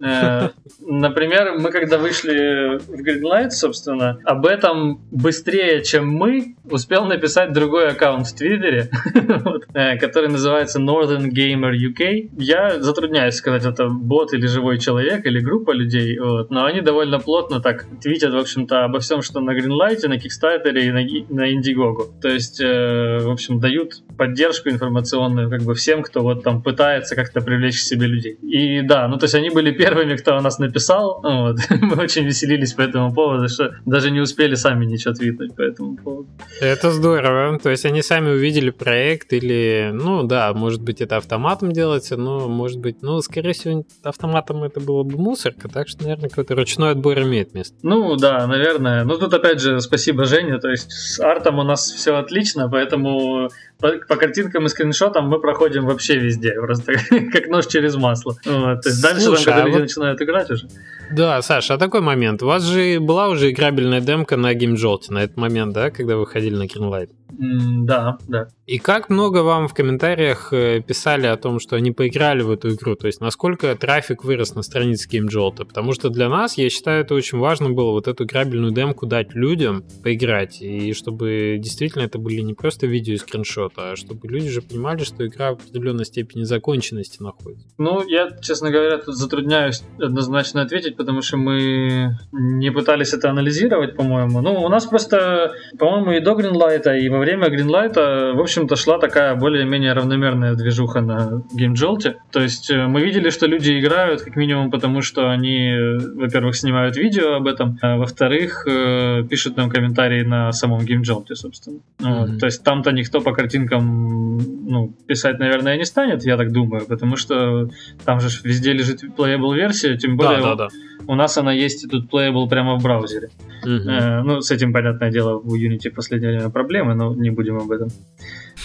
Э, например, мы когда вышли в Greenlight, собственно, об этом быстрее, чем мы, успел написать другой аккаунт в Твиттере, э, который называется Northern Gamer UK. Я затрудняюсь сказать, это бот или живой человек, или группа людей, вот, но они довольно плотно так твитят, в общем-то, обо всем, что на Greenlight, на Kickstarter и на, на Indiegogo. То есть, э, в общем, дают поддержку информационную как бы всем, кто вот там пытается как-то привлечь к себе людей. И да, ну то есть они были первыми первыми, кто о нас написал. Вот. Мы очень веселились по этому поводу, что даже не успели сами ничего твитнуть по этому поводу. Это здорово. То есть они сами увидели проект или, ну да, может быть это автоматом делается, но может быть, ну скорее всего автоматом это было бы мусорка, так что, наверное, какой-то ручной отбор имеет место. Ну да, наверное. Ну тут опять же спасибо Жене, то есть с артом у нас все отлично, поэтому по, по картинкам и скриншотам мы проходим вообще везде, просто как нож через масло. Вот. То есть дальше, Слушай, там, когда а люди вот... начинают играть уже. Да, Саша, а такой момент. У вас же была уже играбельная демка на GameJolt на этот момент, да, когда вы ходили на Greenlight? Да, да. И как много вам в комментариях э, писали о том, что они поиграли в эту игру? То есть насколько трафик вырос на странице GameJolt? Потому что для нас, я считаю, это очень важно было вот эту играбельную демку дать людям поиграть. И чтобы действительно это были не просто видео и скриншоты, а чтобы люди же понимали, что игра в определенной степени законченности находится. Ну, я, честно говоря, тут затрудняюсь однозначно ответить, потому что мы не пытались это анализировать, по-моему. Ну, у нас просто, по-моему, и до Greenlight, и во время Greenlight, в общем-то, шла такая более-менее равномерная движуха на GameJolt. То есть э, мы видели, что люди играют, как минимум, потому что они, во-первых, снимают видео об этом, а во-вторых, э, пишут нам комментарии на самом GameJolt, собственно. Mm-hmm. Вот. То есть там-то никто по картинкам ну, писать, наверное, не станет, я так думаю, потому что там же везде лежит playable версия, тем более да, да, да. у нас она есть и тут playable прямо в браузере. Mm-hmm. Э, ну, с этим, понятное дело, в Unity в последнее время проблемы, но не будем об этом.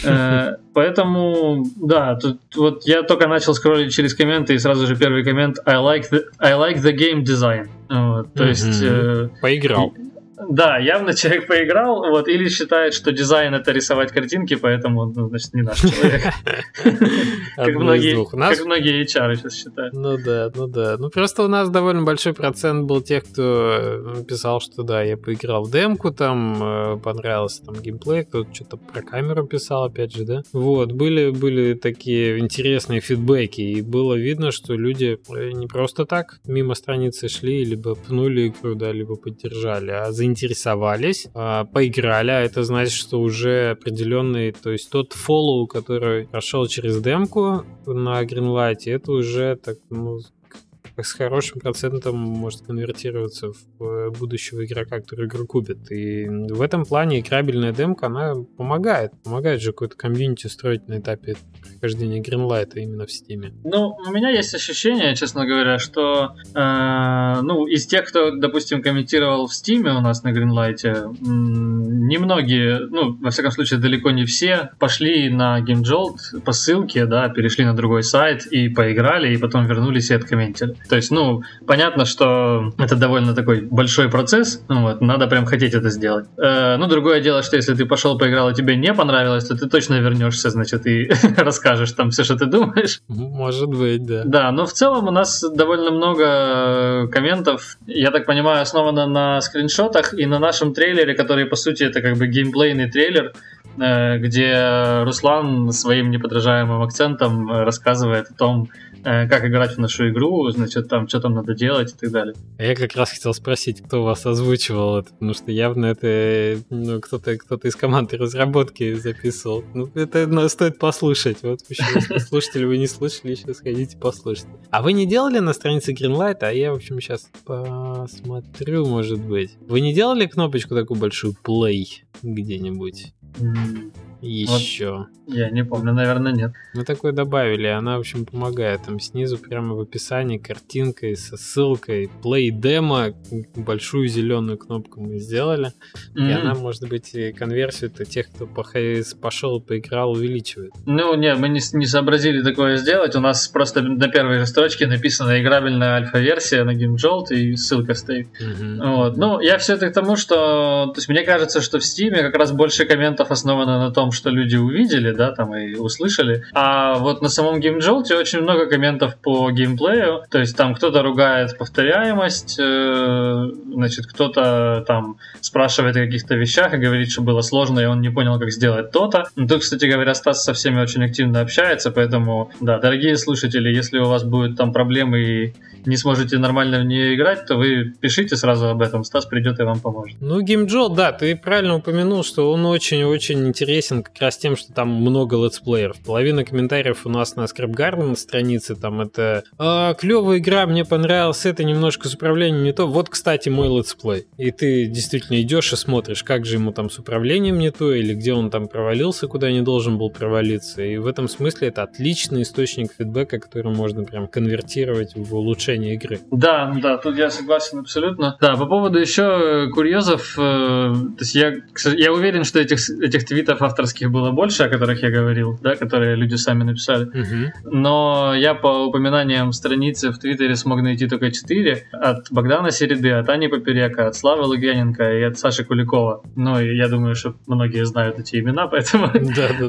Э, поэтому, да, тут вот я только начал скроллить через комменты, и сразу же первый коммент I like the, I like the game design. Вот, то есть... Э, Поиграл. Да, явно человек поиграл, вот, или считает, что дизайн это рисовать картинки, поэтому, ну, значит, не наш человек. Как многие, как многие HR сейчас считают. Ну да, ну да. Ну просто у нас довольно большой процент был тех, кто писал, что да, я поиграл в демку, там э, понравился там геймплей, кто-то что-то про камеру писал, опять же, да. Вот, были, были такие интересные фидбэки, и было видно, что люди э, не просто так мимо страницы шли, либо пнули игру, да, либо поддержали, а заинтересовались заинтересовались, а, поиграли, а это значит, что уже определенный, то есть тот фоллоу, который прошел через демку на Greenlight, это уже так, ну, с хорошим процентом может конвертироваться в э, будущего игрока, который игру купит. И в этом плане играбельная демка, она помогает. Помогает же какой-то комьюнити строить на этапе прохождения Greenlight именно в Steam. Ну, у меня есть ощущение, честно говоря, что э, ну, из тех, кто, допустим, комментировал в Steam у нас на Greenlight, немногие, ну, во всяком случае, далеко не все, пошли на GameJolt по ссылке, да, перешли на другой сайт и поиграли, и потом вернулись и откомментили. То есть, ну, понятно, что это довольно такой большой процесс, ну, вот, надо прям хотеть это сделать. Э, ну, другое дело, что если ты пошел, поиграл, и тебе не понравилось, то ты точно вернешься, значит, и расскажешь там все, что ты думаешь. Может быть, да. Да, но в целом у нас довольно много комментов, я так понимаю, основано на скриншотах и на нашем трейлере, который, по сути, это как бы геймплейный трейлер, э, где Руслан своим неподражаемым акцентом рассказывает о том, как играть в нашу игру, значит, там, что там надо делать и так далее. А я как раз хотел спросить, кто вас озвучивал это, потому что явно это ну, кто-то кто из команды разработки записывал. Ну, это ну, стоит послушать. Вот если слушатели вы не слышали, сейчас сходите послушайте. А вы не делали на странице Greenlight? А я, в общем, сейчас посмотрю, может быть. Вы не делали кнопочку такую большую play где-нибудь? Еще. Вот я не помню, наверное, нет. Мы такое добавили, она, в общем, помогает. Там снизу прямо в описании картинкой со ссылкой Play Demo, большую зеленую кнопку мы сделали. Mm-hmm. И она, может быть, конверсию-то тех, кто пошел поиграл, увеличивает. Ну, нет, мы не, не сообразили такое сделать. У нас просто на первой же строчке написана играбельная альфа-версия на GameJolt и ссылка стоит. Mm-hmm. Вот. Ну, я все-таки к тому, что... То есть мне кажется, что в Steam как раз больше комментов основано на том, что люди увидели, да, там и услышали. А вот на самом геймджолте очень много комментов по геймплею. То есть там кто-то ругает повторяемость, э, значит, кто-то там спрашивает о каких-то вещах и говорит, что было сложно, и он не понял, как сделать то-то. Ну, тут, кстати говоря, Стас со всеми очень активно общается, поэтому, да, дорогие слушатели, если у вас будут там проблемы и не сможете нормально в нее играть, то вы пишите сразу об этом, Стас придет и вам поможет. Ну, Game Jolt, да, ты правильно упомянул, что он очень-очень интересен как раз тем, что там много летсплееров. Половина комментариев у нас на Scrap Garden странице, там это а, клевая игра, мне понравилось, это немножко с управлением не то. Вот, кстати, мой летсплей. И ты действительно идешь и смотришь, как же ему там с управлением не то, или где он там провалился, куда не должен был провалиться. И в этом смысле это отличный источник фидбэка, который можно прям конвертировать в улучшение игры. Да, да, тут я согласен абсолютно. Да, по поводу еще э, курьезов, э, то есть я, я уверен, что этих, этих твитов авторских было больше, о которых я говорил, да, которые люди сами написали. Угу. Но я по упоминаниям страницы в Твиттере смог найти только четыре. От Богдана Середы, от Ани Поперека, от Славы Лукьяненко и от Саши Куликова. Ну, и я думаю, что многие знают эти имена, поэтому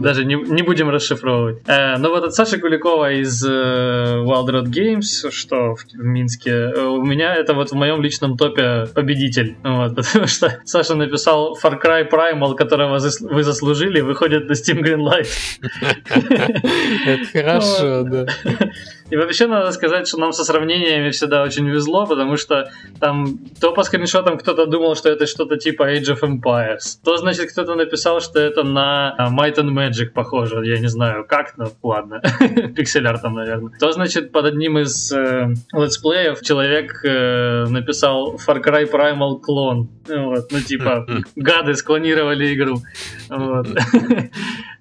даже не, не будем расшифровывать. Э, но вот от Саши Куликова из Wild Road Games, что в в Минске. Э, у меня это вот в моем личном топе победитель. Вот, потому что Саша написал Far Cry Primal, которого вы заслужили, выходит на Steam Greenlight. Это хорошо, да. И вообще надо сказать, что нам со сравнениями всегда очень везло, потому что там то по скриншотам кто-то думал, что это что-то типа Age of Empires, то, значит, кто-то написал, что это на Might and Magic похоже, я не знаю как, но ладно, пиксель-артом, наверное. То, значит, под одним из э, летсплеев человек э, написал Far Cry Primal Clone, вот, ну типа гады склонировали игру, вот.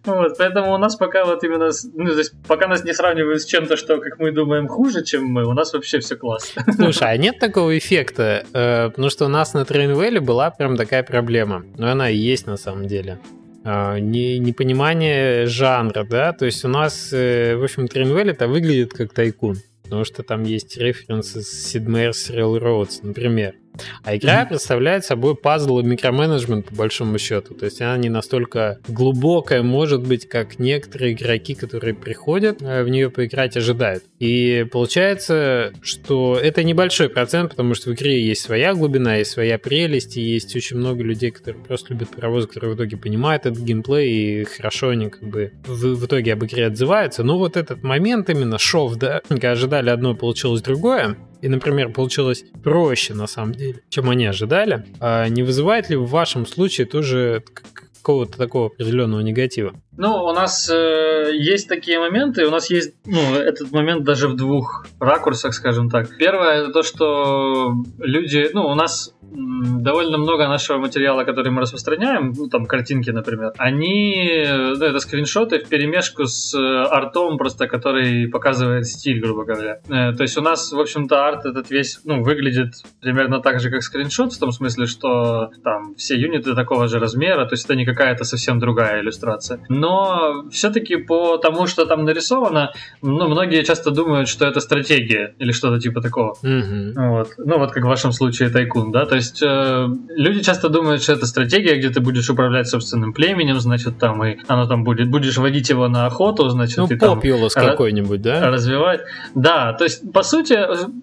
Вот, поэтому у нас пока вот именно, ну, то есть пока нас не сравнивают с чем-то, что, как мы думаем, хуже, чем мы, у нас вообще все классно. Слушай, а нет такого эффекта? Э, потому что у нас на Train Valley была прям такая проблема. Но она и есть на самом деле. Э, не, непонимание жанра, да? То есть у нас, э, в общем, Train Valley это выглядит как тайкун. Потому что там есть референсы с Sid Meier's Railroads, например. А игра mm-hmm. представляет собой пазл и микроменеджмент по большому счету. То есть она не настолько глубокая, может быть, как некоторые игроки, которые приходят э, в нее поиграть, ожидают. И получается, что это небольшой процент, потому что в игре есть своя глубина, есть своя прелесть, и есть очень много людей, которые просто любят паровоз, которые в итоге понимают этот геймплей, и хорошо они как бы в, в итоге об игре отзываются. Но вот этот момент именно шов, да, когда ожидали одно, получилось другое, и, например, получилось проще на самом деле, чем они ожидали, а не вызывает ли в вашем случае тоже какого-то такого определенного негатива? Ну, у нас э, есть такие моменты, у нас есть, ну, этот момент даже в двух ракурсах, скажем так. Первое, это то, что люди, ну, у нас довольно много нашего материала, который мы распространяем, ну, там, картинки, например, они, ну, это скриншоты в перемешку с э, артом просто, который показывает стиль, грубо говоря. Э, то есть у нас, в общем-то, арт этот весь, ну, выглядит примерно так же, как скриншот, в том смысле, что там все юниты такого же размера, то есть это не какая-то совсем другая иллюстрация. Но все-таки по тому, что там нарисовано, ну, многие часто думают, что это стратегия или что-то типа такого. Mm-hmm. Вот. Ну, вот как в вашем случае тайкун, да, то есть э, люди часто думают, что это стратегия, где ты будешь управлять собственным племенем, значит, там и оно там будет, будешь водить его на охоту, значит, ну, и популус там какой-нибудь, да? Развивать. Да, то есть, по сути,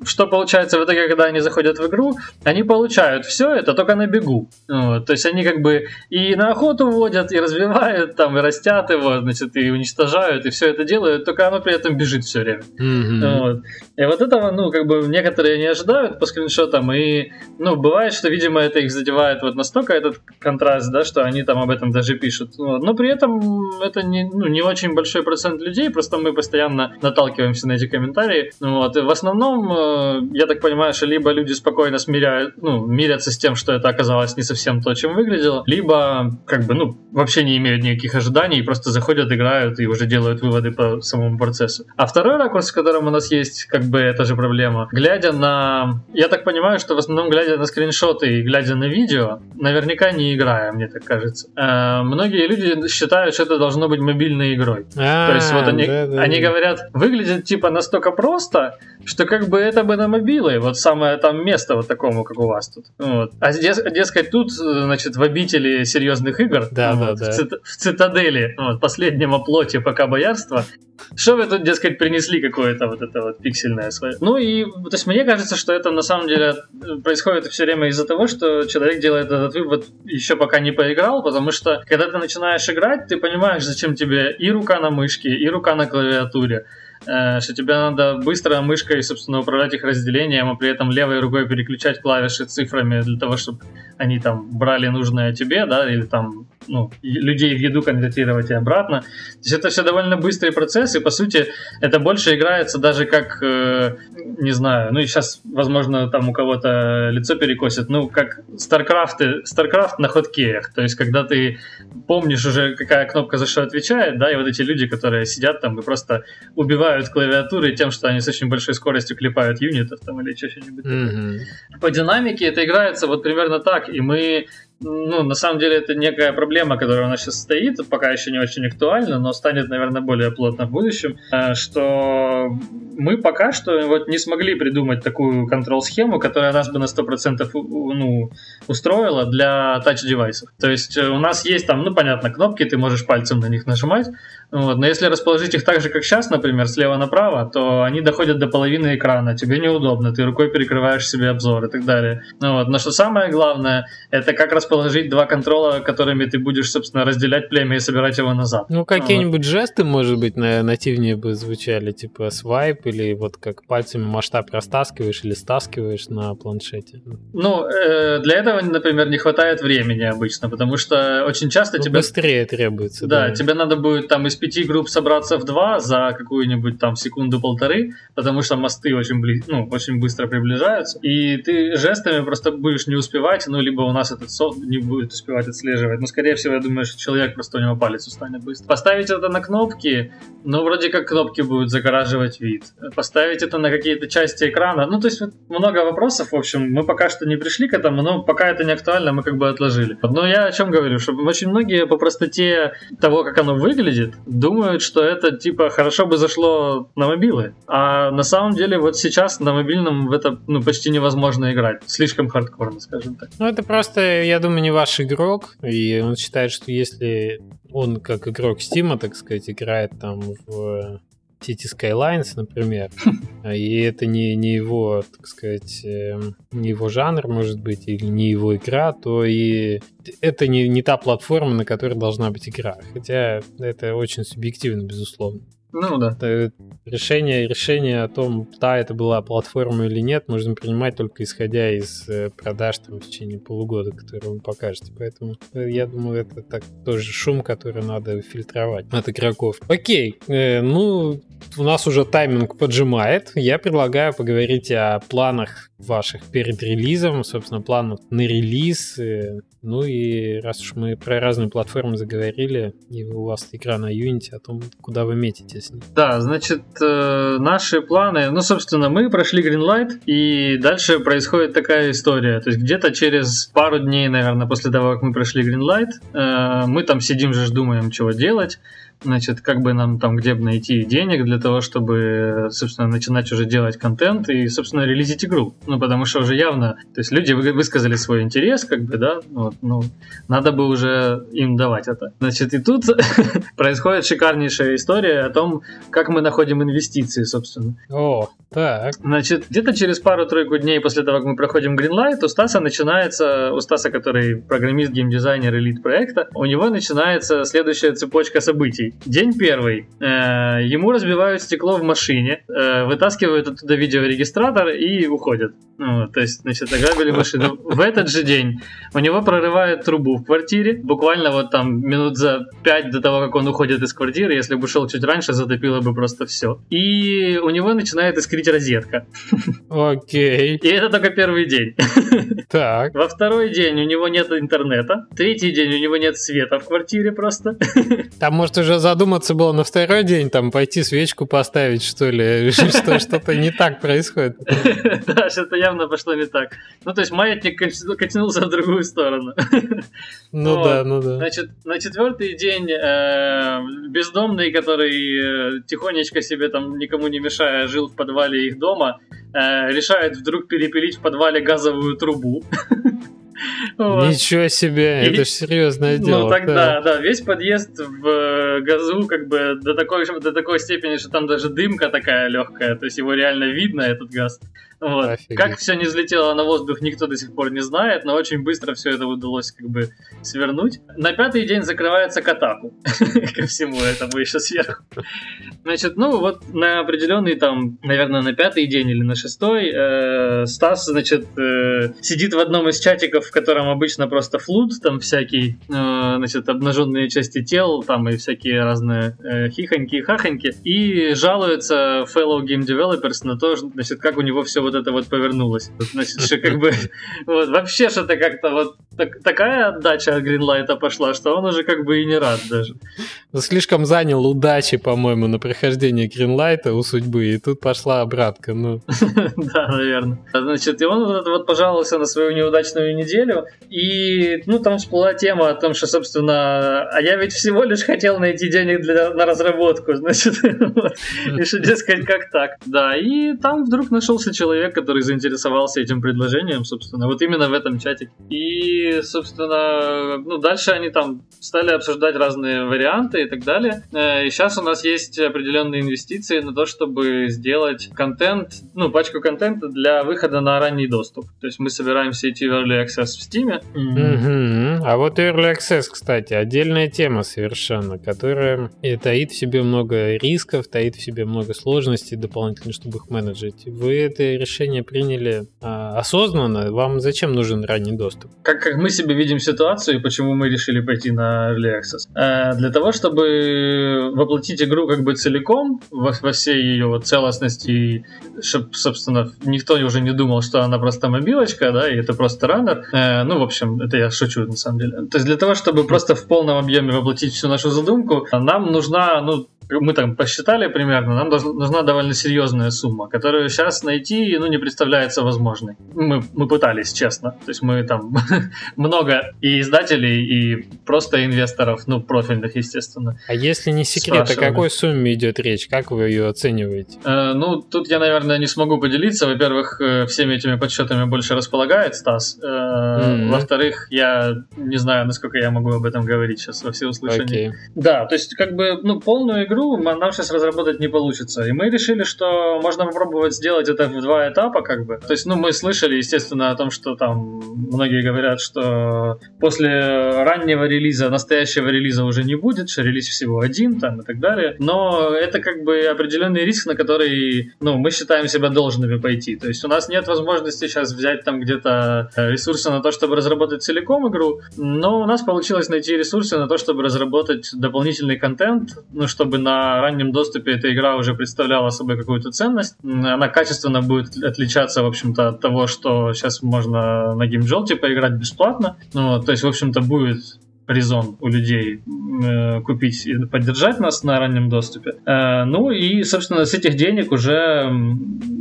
что получается в итоге, когда они заходят в игру, они получают все это только на бегу. Вот, то есть они как бы и на охоту водят, и развивают там, и растят его, значит, и уничтожают, и все это делают, только оно при этом бежит все время. Mm-hmm. Вот. И вот этого, ну, как бы некоторые не ожидают по скриншотам, и, ну, бывает, что, видимо, это их задевает вот настолько этот контраст, да, что они там об этом даже пишут. Но при этом это не, ну, не очень большой процент людей, просто мы постоянно наталкиваемся на эти комментарии. Вот. И в основном, э, я так понимаю, что либо люди спокойно смиряют, ну, мирятся с тем, что это оказалось не совсем то, чем выглядело, либо, как бы, ну, вообще не имеют никаких ожиданий, просто заходят, играют и уже делают выводы по самому процессу. А второй ракурс, в котором у нас есть, как бы, эта же проблема, глядя на... Я так понимаю, что в основном, глядя на скриншоты и глядя на видео, наверняка не играя, мне так кажется. Э, многие люди считают, что это должно быть мобильной игрой. А, То есть вот они, да, да, они говорят, выглядит типа настолько просто, что как бы это бы на мобилы, вот самое там место вот такому, как у вас тут. Вот. А дес- дескать, тут, значит, в обители серьезных игр, Да, вот, да, да. В, цит- в цитадели, вот, последнем оплоте пока боярства, что вы тут, дескать, принесли какое-то вот это вот пиксельное свое? Ну и, то есть мне кажется, что это на самом деле происходит все время из-за того, что человек делает этот вывод еще пока не поиграл, потому что когда ты начинаешь играть, ты понимаешь, зачем тебе и рука на мышке, и рука на клавиатуре, э, что тебе надо быстро мышкой, собственно, управлять их разделением, а при этом левой рукой переключать клавиши цифрами для того, чтобы они там брали нужное тебе, да, или там ну, людей в еду конвертировать и обратно. То есть это все довольно быстрый процесс, и по сути это больше играется даже как, э, не знаю, ну и сейчас, возможно, там у кого-то лицо перекосит, ну, как StarCraft, StarCraft на хоткеях, то есть когда ты помнишь уже, какая кнопка за что отвечает, да, и вот эти люди, которые сидят там и просто убивают клавиатуры тем, что они с очень большой скоростью клепают юнитов там или что-нибудь. Мгм. По динамике это играется вот примерно так, и мы ну, на самом деле это некая проблема, которая у нас сейчас стоит, пока еще не очень актуальна, но станет, наверное, более плотно в будущем, э, что мы пока что вот не смогли придумать такую контрол-схему, которая нас бы на 100% у- у- ну, устроила для тач-девайсов. То есть э, у нас есть там, ну, понятно, кнопки, ты можешь пальцем на них нажимать, Вот. Но если расположить их так же, как сейчас, например, слева направо, то они доходят до половины экрана. Тебе неудобно, ты рукой перекрываешь себе обзор и так далее. Ну, вот. Но что самое главное, это как расположить два контрола, которыми ты будешь, собственно, разделять племя и собирать его назад. Ну, какие-нибудь вот. жесты, может быть, на нативнее бы звучали, типа свайп или вот как пальцами масштаб растаскиваешь или стаскиваешь на планшете. Ну, э, для этого, например, не хватает времени обычно, потому что очень часто ну, тебе... Быстрее требуется. Да, да, тебе надо будет там из пяти групп собраться в два за какую-нибудь там секунду-полторы, потому что мосты очень, бли... ну, очень быстро приближаются, и ты жестами просто будешь не успевать, ну, либо у нас этот софт не будет успевать отслеживать. Но, скорее всего, я думаю, что человек просто у него палец устанет быстро. Поставить это на кнопки, ну, вроде как кнопки будут загораживать вид. Поставить это на какие-то части экрана, ну, то есть вот, много вопросов, в общем, мы пока что не пришли к этому, но пока это не актуально, мы как бы отложили. Но я о чем говорю, что очень многие по простоте того, как оно выглядит, думают, что это типа хорошо бы зашло на мобилы. А на самом деле вот сейчас на мобильном в это ну, почти невозможно играть. Слишком хардкорно, скажем так. Ну это просто, я думаю, не ваш игрок. И он считает, что если он как игрок Стима, так сказать, играет там в City Skylines, например, и это не, не его, так сказать, эм, не его жанр, может быть, или не его игра, то и это не, не та платформа, на которой должна быть игра. Хотя это очень субъективно, безусловно. Ну да. Это решение, решение о том, да, это была платформа или нет, можно принимать только исходя из э, продаж там, в течение полугода, которые вы покажете. Поэтому э, я думаю, это так тоже шум, который надо фильтровать от игроков. Окей, э, ну, у нас уже тайминг поджимает. Я предлагаю поговорить о планах ваших перед релизом, собственно, планов на релиз. Э, ну и раз уж мы про разные платформы заговорили, и у вас игра на Unity, о том, куда вы метите с ней. Да, значит, э, наши планы, ну, собственно, мы прошли Greenlight, и дальше происходит такая история. То есть где-то через пару дней, наверное, после того, как мы прошли Greenlight, э, мы там сидим же, думаем, чего делать значит, как бы нам там где бы найти денег для того, чтобы, собственно, начинать уже делать контент и, собственно, релизить игру. Ну, потому что уже явно, то есть люди высказали свой интерес, как бы, да, вот, ну, надо бы уже им давать это. Значит, и тут происходит шикарнейшая история о том, как мы находим инвестиции, собственно. О, так. Значит, где-то через пару-тройку дней после того, как мы проходим Greenlight, у Стаса начинается, у Стаса, который программист, геймдизайнер, элит проекта, у него начинается следующая цепочка событий. День первый. Э, ему разбивают стекло в машине, э, вытаскивают оттуда видеорегистратор и уходят. Ну, то есть, значит, ограбили машину. В этот же день у него прорывают трубу в квартире. Буквально вот там минут за пять до того, как он уходит из квартиры. Если бы ушел чуть раньше, затопило бы просто все. И у него начинает искрить розетка. Окей. И это только первый день. Так. Во второй день у него нет интернета. Третий день у него нет света в квартире просто. Там, может, уже задуматься было на второй день, там, пойти свечку поставить, что ли, что что-то не так происходит. Да, что-то явно пошло не так. Ну, то есть маятник катнулся в другую сторону. Ну да, ну да. Значит, на четвертый день э, бездомный, который э, тихонечко себе там никому не мешая жил в подвале их дома, э, решает вдруг перепилить в подвале газовую трубу. Вот. Ничего себе, и, это же серьезное ну, дело. Ну тогда, да. да, весь подъезд в э, газу как бы до такой, до такой степени, что там даже дымка такая легкая, то есть его реально видно, этот газ. Вот. Как все не взлетело на воздух, никто до сих пор не знает, но очень быстро все это удалось как бы свернуть. На пятый день закрывается Катаку ко всему этому еще сверху. Значит, ну вот на определенный там, наверное, на пятый день или на шестой э, Стас, значит, э, сидит в одном из чатиков, в котором обычно просто флут, там всякий, э, значит, обнаженные части тел, там и всякие разные э, хихоньки и хахоньки, и жалуется fellow game developers на то, значит, как у него все вот это вот повернулось. Значит, что как бы вот, вообще что-то как-то вот так, такая отдача от Гринлайта пошла, что он уже как бы и не рад даже. Ну, слишком занял удачи, по-моему, на прохождение Гринлайта у судьбы, и тут пошла обратка. Ну. да, наверное. Значит, и он вот, вот пожаловался на свою неудачную неделю, и ну там всплыла тема о том, что, собственно, а я ведь всего лишь хотел найти денег для, на разработку, значит, и что, дескать, как так? Да, и там вдруг нашелся человек, человек, который заинтересовался этим предложением, собственно, вот именно в этом чате. И собственно, ну, дальше они там стали обсуждать разные варианты и так далее. Э, и сейчас у нас есть определенные инвестиции на то, чтобы сделать контент, ну, пачку контента для выхода на ранний доступ. То есть мы собираемся идти в Early Access в Steam. Угу. А вот Early Access, кстати, отдельная тема совершенно, которая и таит в себе много рисков, таит в себе много сложностей дополнительно, чтобы их менеджить. Вы это решение приняли а, осознанно? Вам зачем нужен ранний доступ? Как, как мы себе видим ситуацию и почему мы решили пойти на Early Access? Э, для того, чтобы воплотить игру как бы целиком во, во всей ее вот целостности, чтобы, собственно, никто уже не думал, что она просто мобилочка, да, и это просто раннер. Э, ну, в общем, это я шучу на самом деле. То есть для того, чтобы просто в полном объеме воплотить всю нашу задумку, нам нужна, ну, мы там посчитали примерно, нам нужна довольно серьезная сумма, которую сейчас найти, ну, не представляется возможной. Мы, мы пытались, честно. То есть мы там много и издателей, и просто инвесторов, ну, профильных, естественно. А если не секрет, о какой сумме идет речь? Как вы ее оцениваете? Э, ну, тут я, наверное, не смогу поделиться. Во-первых, э, всеми этими подсчетами больше располагает Стас. Э, mm-hmm. Во-вторых, я не знаю, насколько я могу об этом говорить сейчас во всеуслышание. Okay. Да, то есть, как бы, ну, полную игру игру нам сейчас разработать не получится. И мы решили, что можно попробовать сделать это в два этапа, как бы. То есть, ну, мы слышали, естественно, о том, что там многие говорят, что после раннего релиза, настоящего релиза уже не будет, что релиз всего один там и так далее. Но это как бы определенный риск, на который, ну, мы считаем себя должными пойти. То есть у нас нет возможности сейчас взять там где-то ресурсы на то, чтобы разработать целиком игру, но у нас получилось найти ресурсы на то, чтобы разработать дополнительный контент, ну, чтобы на раннем доступе эта игра уже представляла собой какую-то ценность. Она качественно будет отличаться, в общем-то, от того, что сейчас можно на GameJolt поиграть бесплатно. Ну, то есть, в общем-то, будет резон у людей э, купить и поддержать нас на раннем доступе. Э, ну и, собственно, с этих денег уже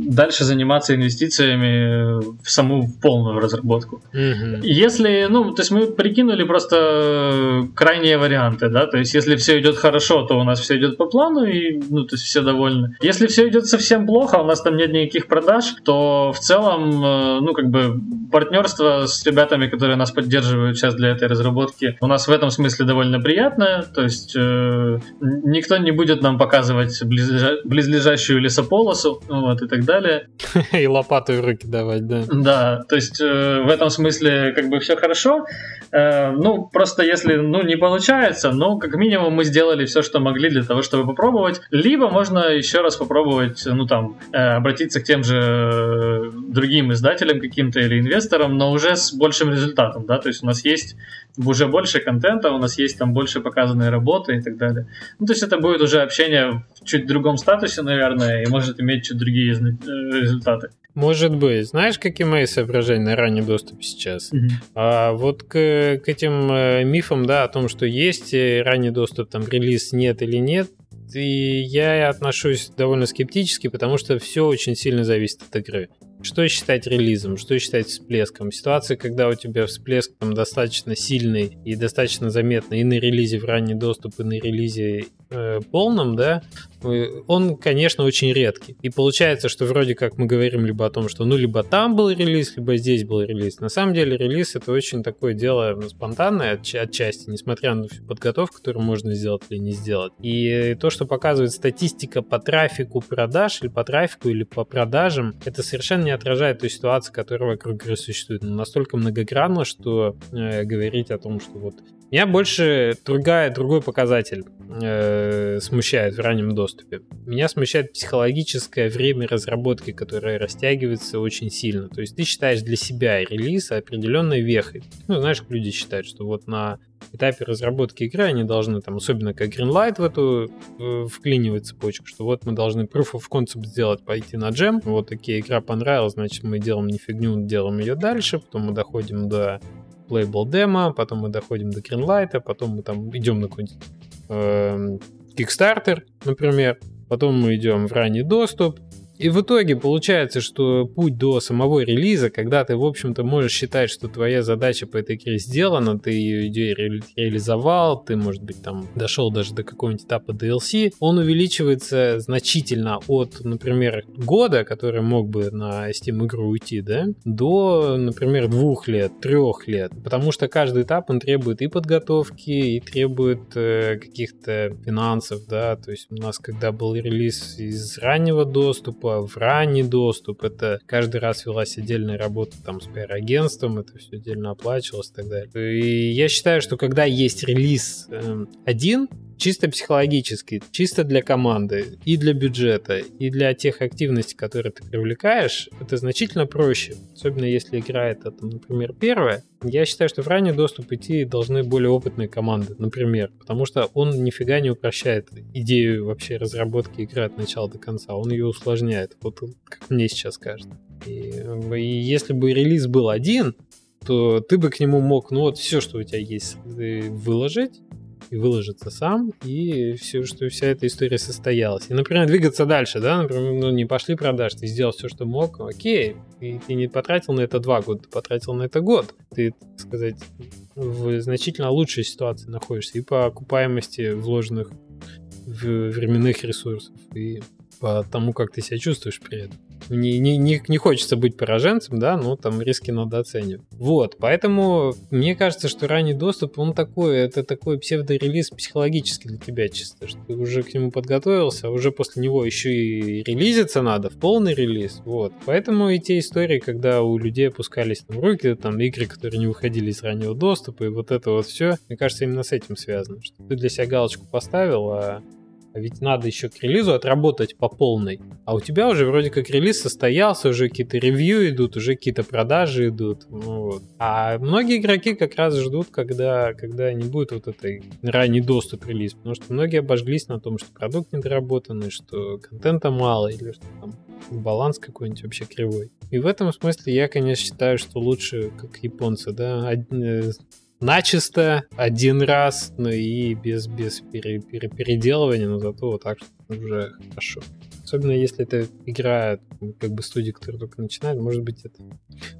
дальше заниматься инвестициями в саму полную разработку. Mm-hmm. Если, ну, то есть мы прикинули просто крайние варианты, да, то есть если все идет хорошо, то у нас все идет по плану и, ну, то есть все довольны. Если все идет совсем плохо, у нас там нет никаких продаж, то в целом, э, ну, как бы партнерство с ребятами, которые нас поддерживают сейчас для этой разработки, у нас нас в этом смысле довольно приятная, то есть э, никто не будет нам показывать близлежа- близлежащую лесополосу вот, и так далее. И лопату в руки давать, да. Да, то есть э, в этом смысле как бы все хорошо. Э, ну, просто если ну, не получается, ну, как минимум мы сделали все, что могли для того, чтобы попробовать. Либо можно еще раз попробовать, ну, там, э, обратиться к тем же э, другим издателям каким-то или инвесторам, но уже с большим результатом, да, то есть у нас есть уже больше контента, у нас есть там больше показанной работы и так далее. Ну, то есть это будет уже общение в чуть другом статусе, наверное, и может иметь чуть другие э, результаты. Может быть. Знаешь, какие мои соображения на ранний доступ сейчас? Mm-hmm. А, вот к, к этим э, мифам, да, о том, что есть э, ранний доступ, там, релиз нет или нет, и я отношусь довольно скептически, потому что все очень сильно зависит от игры. Что считать релизом, что считать всплеском? Ситуация, когда у тебя всплеск там, достаточно сильный и достаточно заметный и на релизе в ранний доступ, и на релизе э, полном, да, он, конечно, очень редкий. И получается, что вроде как мы говорим либо о том, что ну либо там был релиз, либо здесь был релиз. На самом деле релиз это очень такое дело ну, спонтанное от, отчасти, несмотря на всю подготовку, которую можно сделать или не сделать. И то, что показывает статистика по трафику продаж, или по трафику, или по продажам, это совершенно не отражает ту ситуацию, которая вокруг игры существует. Но настолько многогранно, что э, говорить о том, что вот меня больше другая, другой показатель э, смущает в раннем доступе. Меня смущает психологическое время разработки, которое растягивается очень сильно. То есть ты считаешь для себя релиз определенной вехой. Ну, знаешь, люди считают, что вот на этапе разработки игры они должны, там, особенно как Greenlight в эту э, вклинивать цепочку, что вот мы должны proof of concept сделать, пойти на джем, вот такие игра понравилась, значит мы делаем не фигню, делаем ее дальше, потом мы доходим до Playable Demo, потом мы доходим до Greenlight, потом мы там идем на какой-нибудь э, Kickstarter, например, потом мы идем в ранний доступ, И в итоге получается, что путь до самого релиза, когда ты, в общем-то, можешь считать, что твоя задача по этой игре сделана, ты ее идею ре- реализовал, ты, может быть, там дошел даже до какого-нибудь этапа DLC, он увеличивается значительно от, например, года, который мог бы на Steam игру уйти, да, до, например, двух лет, трех лет. Потому что каждый этап, он требует и подготовки, и требует э, каких-то финансов, да, то есть у нас, когда был релиз из раннего доступа в ранний доступ, это каждый раз велась отдельная работа там с пиар-агентством, это все отдельно оплачивалось и так далее. И я считаю, что когда есть релиз э, один, чисто психологически, чисто для команды, и для бюджета, и для тех активностей, которые ты привлекаешь, это значительно проще. Особенно если игра это, там, например, первая. Я считаю, что в ранний доступ идти должны более опытные команды, например, потому что он нифига не упрощает идею вообще разработки игры от начала до конца, он ее усложняет, вот как мне сейчас кажется. И, и если бы релиз был один, то ты бы к нему мог, ну вот все, что у тебя есть, выложить, и выложиться сам, и все, что вся эта история состоялась. И, например, двигаться дальше, да, например, ну, не пошли продаж, ты сделал все, что мог, окей, и ты не потратил на это два года, ты потратил на это год. Ты, так сказать, в значительно лучшей ситуации находишься и по окупаемости вложенных временных ресурсов, и по тому, как ты себя чувствуешь при этом не, не, не, не хочется быть пораженцем, да, но там риски надо оценивать. Вот, поэтому мне кажется, что ранний доступ, он такой, это такой псевдорелиз психологически для тебя чисто, что ты уже к нему подготовился, а уже после него еще и релизиться надо, в полный релиз, вот. Поэтому и те истории, когда у людей опускались там руки, там игры, которые не выходили из раннего доступа, и вот это вот все, мне кажется, именно с этим связано, что ты для себя галочку поставил, а ведь надо еще к релизу отработать по полной. А у тебя уже вроде как релиз состоялся, уже какие-то ревью идут, уже какие-то продажи идут. Ну, вот. А многие игроки как раз ждут, когда, когда не будет вот этой ранний доступ релиз. Потому что многие обожглись на том, что продукт недоработанный, что контента мало, или что там баланс какой-нибудь вообще кривой. И в этом смысле я, конечно, считаю, что лучше, как японцы, да, э, начисто один раз, но и без, без пере, пере, переделывания, но зато вот так уже хорошо. Особенно если это игра как бы студии, которая только начинает, может быть, это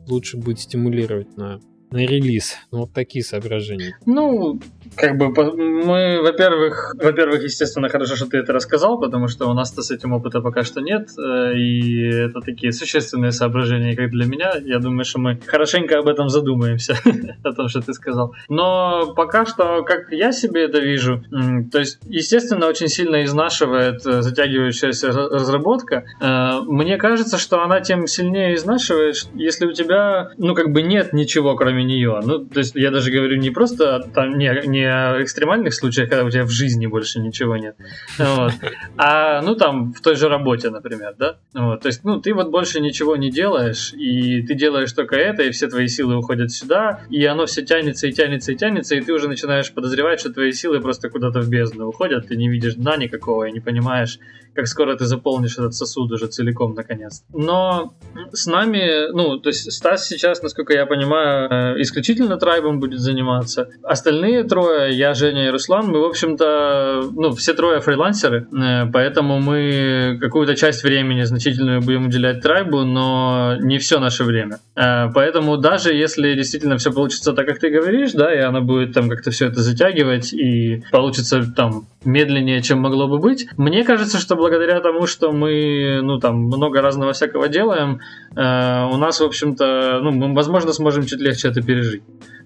лучше будет стимулировать на на релиз. Ну, вот такие соображения. Ну, как бы мы, во-первых, во-первых, естественно, хорошо, что ты это рассказал, потому что у нас-то с этим опыта пока что нет, э, и это такие существенные соображения, как для меня. Я думаю, что мы хорошенько об этом задумаемся, о том, что ты сказал. Но пока что, как я себе это вижу, то есть, естественно, очень сильно изнашивает э, затягивающаяся разработка. Э, мне кажется, что она тем сильнее изнашивает, если у тебя, ну, как бы нет ничего, кроме кроме нее. Ну, то есть я даже говорю не просто там, не, не о экстремальных случаях, когда у тебя в жизни больше ничего нет, вот, а ну там в той же работе, например, да. Вот, то есть, ну, ты вот больше ничего не делаешь, и ты делаешь только это, и все твои силы уходят сюда, и оно все тянется и тянется и тянется, и ты уже начинаешь подозревать, что твои силы просто куда-то в бездну уходят, ты не видишь дна никакого и не понимаешь, как скоро ты заполнишь этот сосуд уже целиком, наконец. Но с нами, ну, то есть Стас сейчас, насколько я понимаю, э, исключительно трайбом будет заниматься. Остальные трое, я, Женя и Руслан, мы, в общем-то, ну, все трое фрилансеры, э, поэтому мы какую-то часть времени значительную будем уделять трайбу, но не все наше время. Э, поэтому даже если действительно все получится так, как ты говоришь, да, и она будет там как-то все это затягивать, и получится там медленнее, чем могло бы быть, мне кажется, что благодаря тому, что мы, ну, там, много разного всякого делаем, э, у нас, в общем-то, ну, мы, возможно, сможем чуть легче это пережить.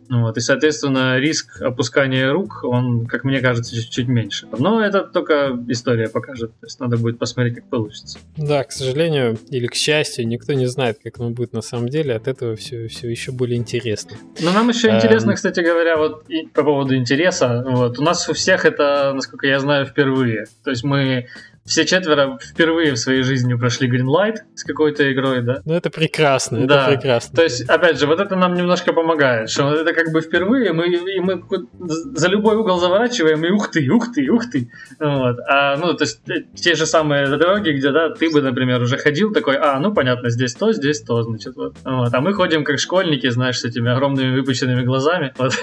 Вот, и, соответственно, риск опускания рук, он, как мне кажется, чуть-чуть меньше. Но это только история покажет. То есть надо будет посмотреть, как получится. Да, к сожалению, или к счастью, никто не знает, как оно будет на самом деле. От этого все, все еще более интересно. Но нам еще интересно, кстати говоря, вот и по поводу интереса. Вот, у нас у всех это, насколько я знаю, впервые. То есть мы все четверо впервые в своей жизни прошли Greenlight с какой-то игрой, да? Ну, это прекрасно, да. это прекрасно. То есть, опять же, вот это нам немножко помогает, что это как бы впервые, мы, и мы за любой угол заворачиваем, и ух ты, ух ты, ух ты. Вот. А, ну, то есть, э, те же самые дороги, где, да, ты бы, например, уже ходил такой, а, ну, понятно, здесь то, здесь то, значит, вот. вот. А мы ходим как школьники, знаешь, с этими огромными выпученными глазами. Вот.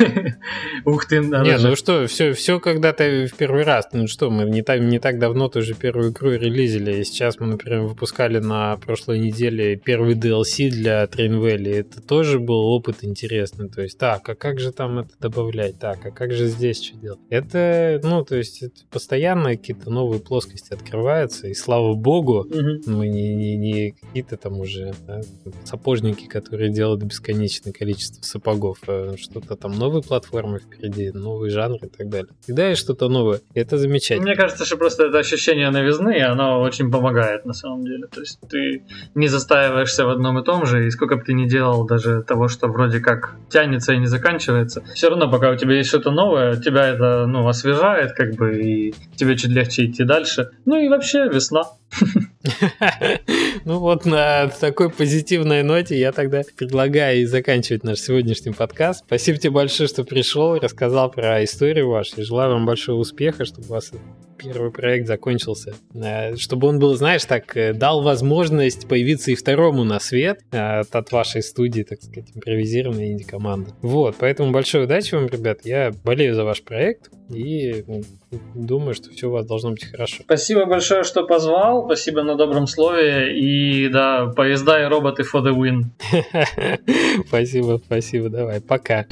ух ты, надо Не, же. ну что, все, все когда-то в первый раз, ну что, мы не так, не так давно тоже первую игру релизили, и сейчас мы, например, выпускали на прошлой неделе первый DLC для Train Valley. Это тоже был опыт интересный. То есть, так, а как же там это добавлять? Так, а как же здесь что делать? Это, ну, то есть, это постоянно какие-то новые плоскости открываются, и слава богу, mm мы не, не, не какие-то там уже да, сапожники, которые делают бесконечное количество сапогов, а что-то там новые платформы впереди, новые жанры и так далее. Всегда есть что-то новое, и это замечательно. Мне кажется, что просто это ощущение новизны, и оно очень помогает на самом деле. То есть ты не застаиваешься в одном и том же, и сколько бы ты ни делал даже того, что вроде как тянется и не заканчивается, все равно, пока у тебя есть что-то новое, тебя это, ну, освежает, как бы, и тебе чуть легче идти дальше. Ну и вообще весна. Ну вот на такой позитивной ноте я тогда предлагаю и заканчивать наш сегодняшний подкаст. Спасибо тебе большое, что пришел, рассказал про историю вашу. Желаю вам большого успеха, чтобы у вас первый проект закончился. Э, чтобы он был, знаешь, так, э, дал возможность появиться и второму на свет э, от вашей студии, так сказать, импровизированной инди-команды. Вот, поэтому большой удачи вам, ребят. Я болею за ваш проект и думаю, что все у вас должно быть хорошо. Спасибо большое, что позвал. Спасибо на добром слове. И да, поезда и роботы for the win. спасибо, спасибо. Давай, пока.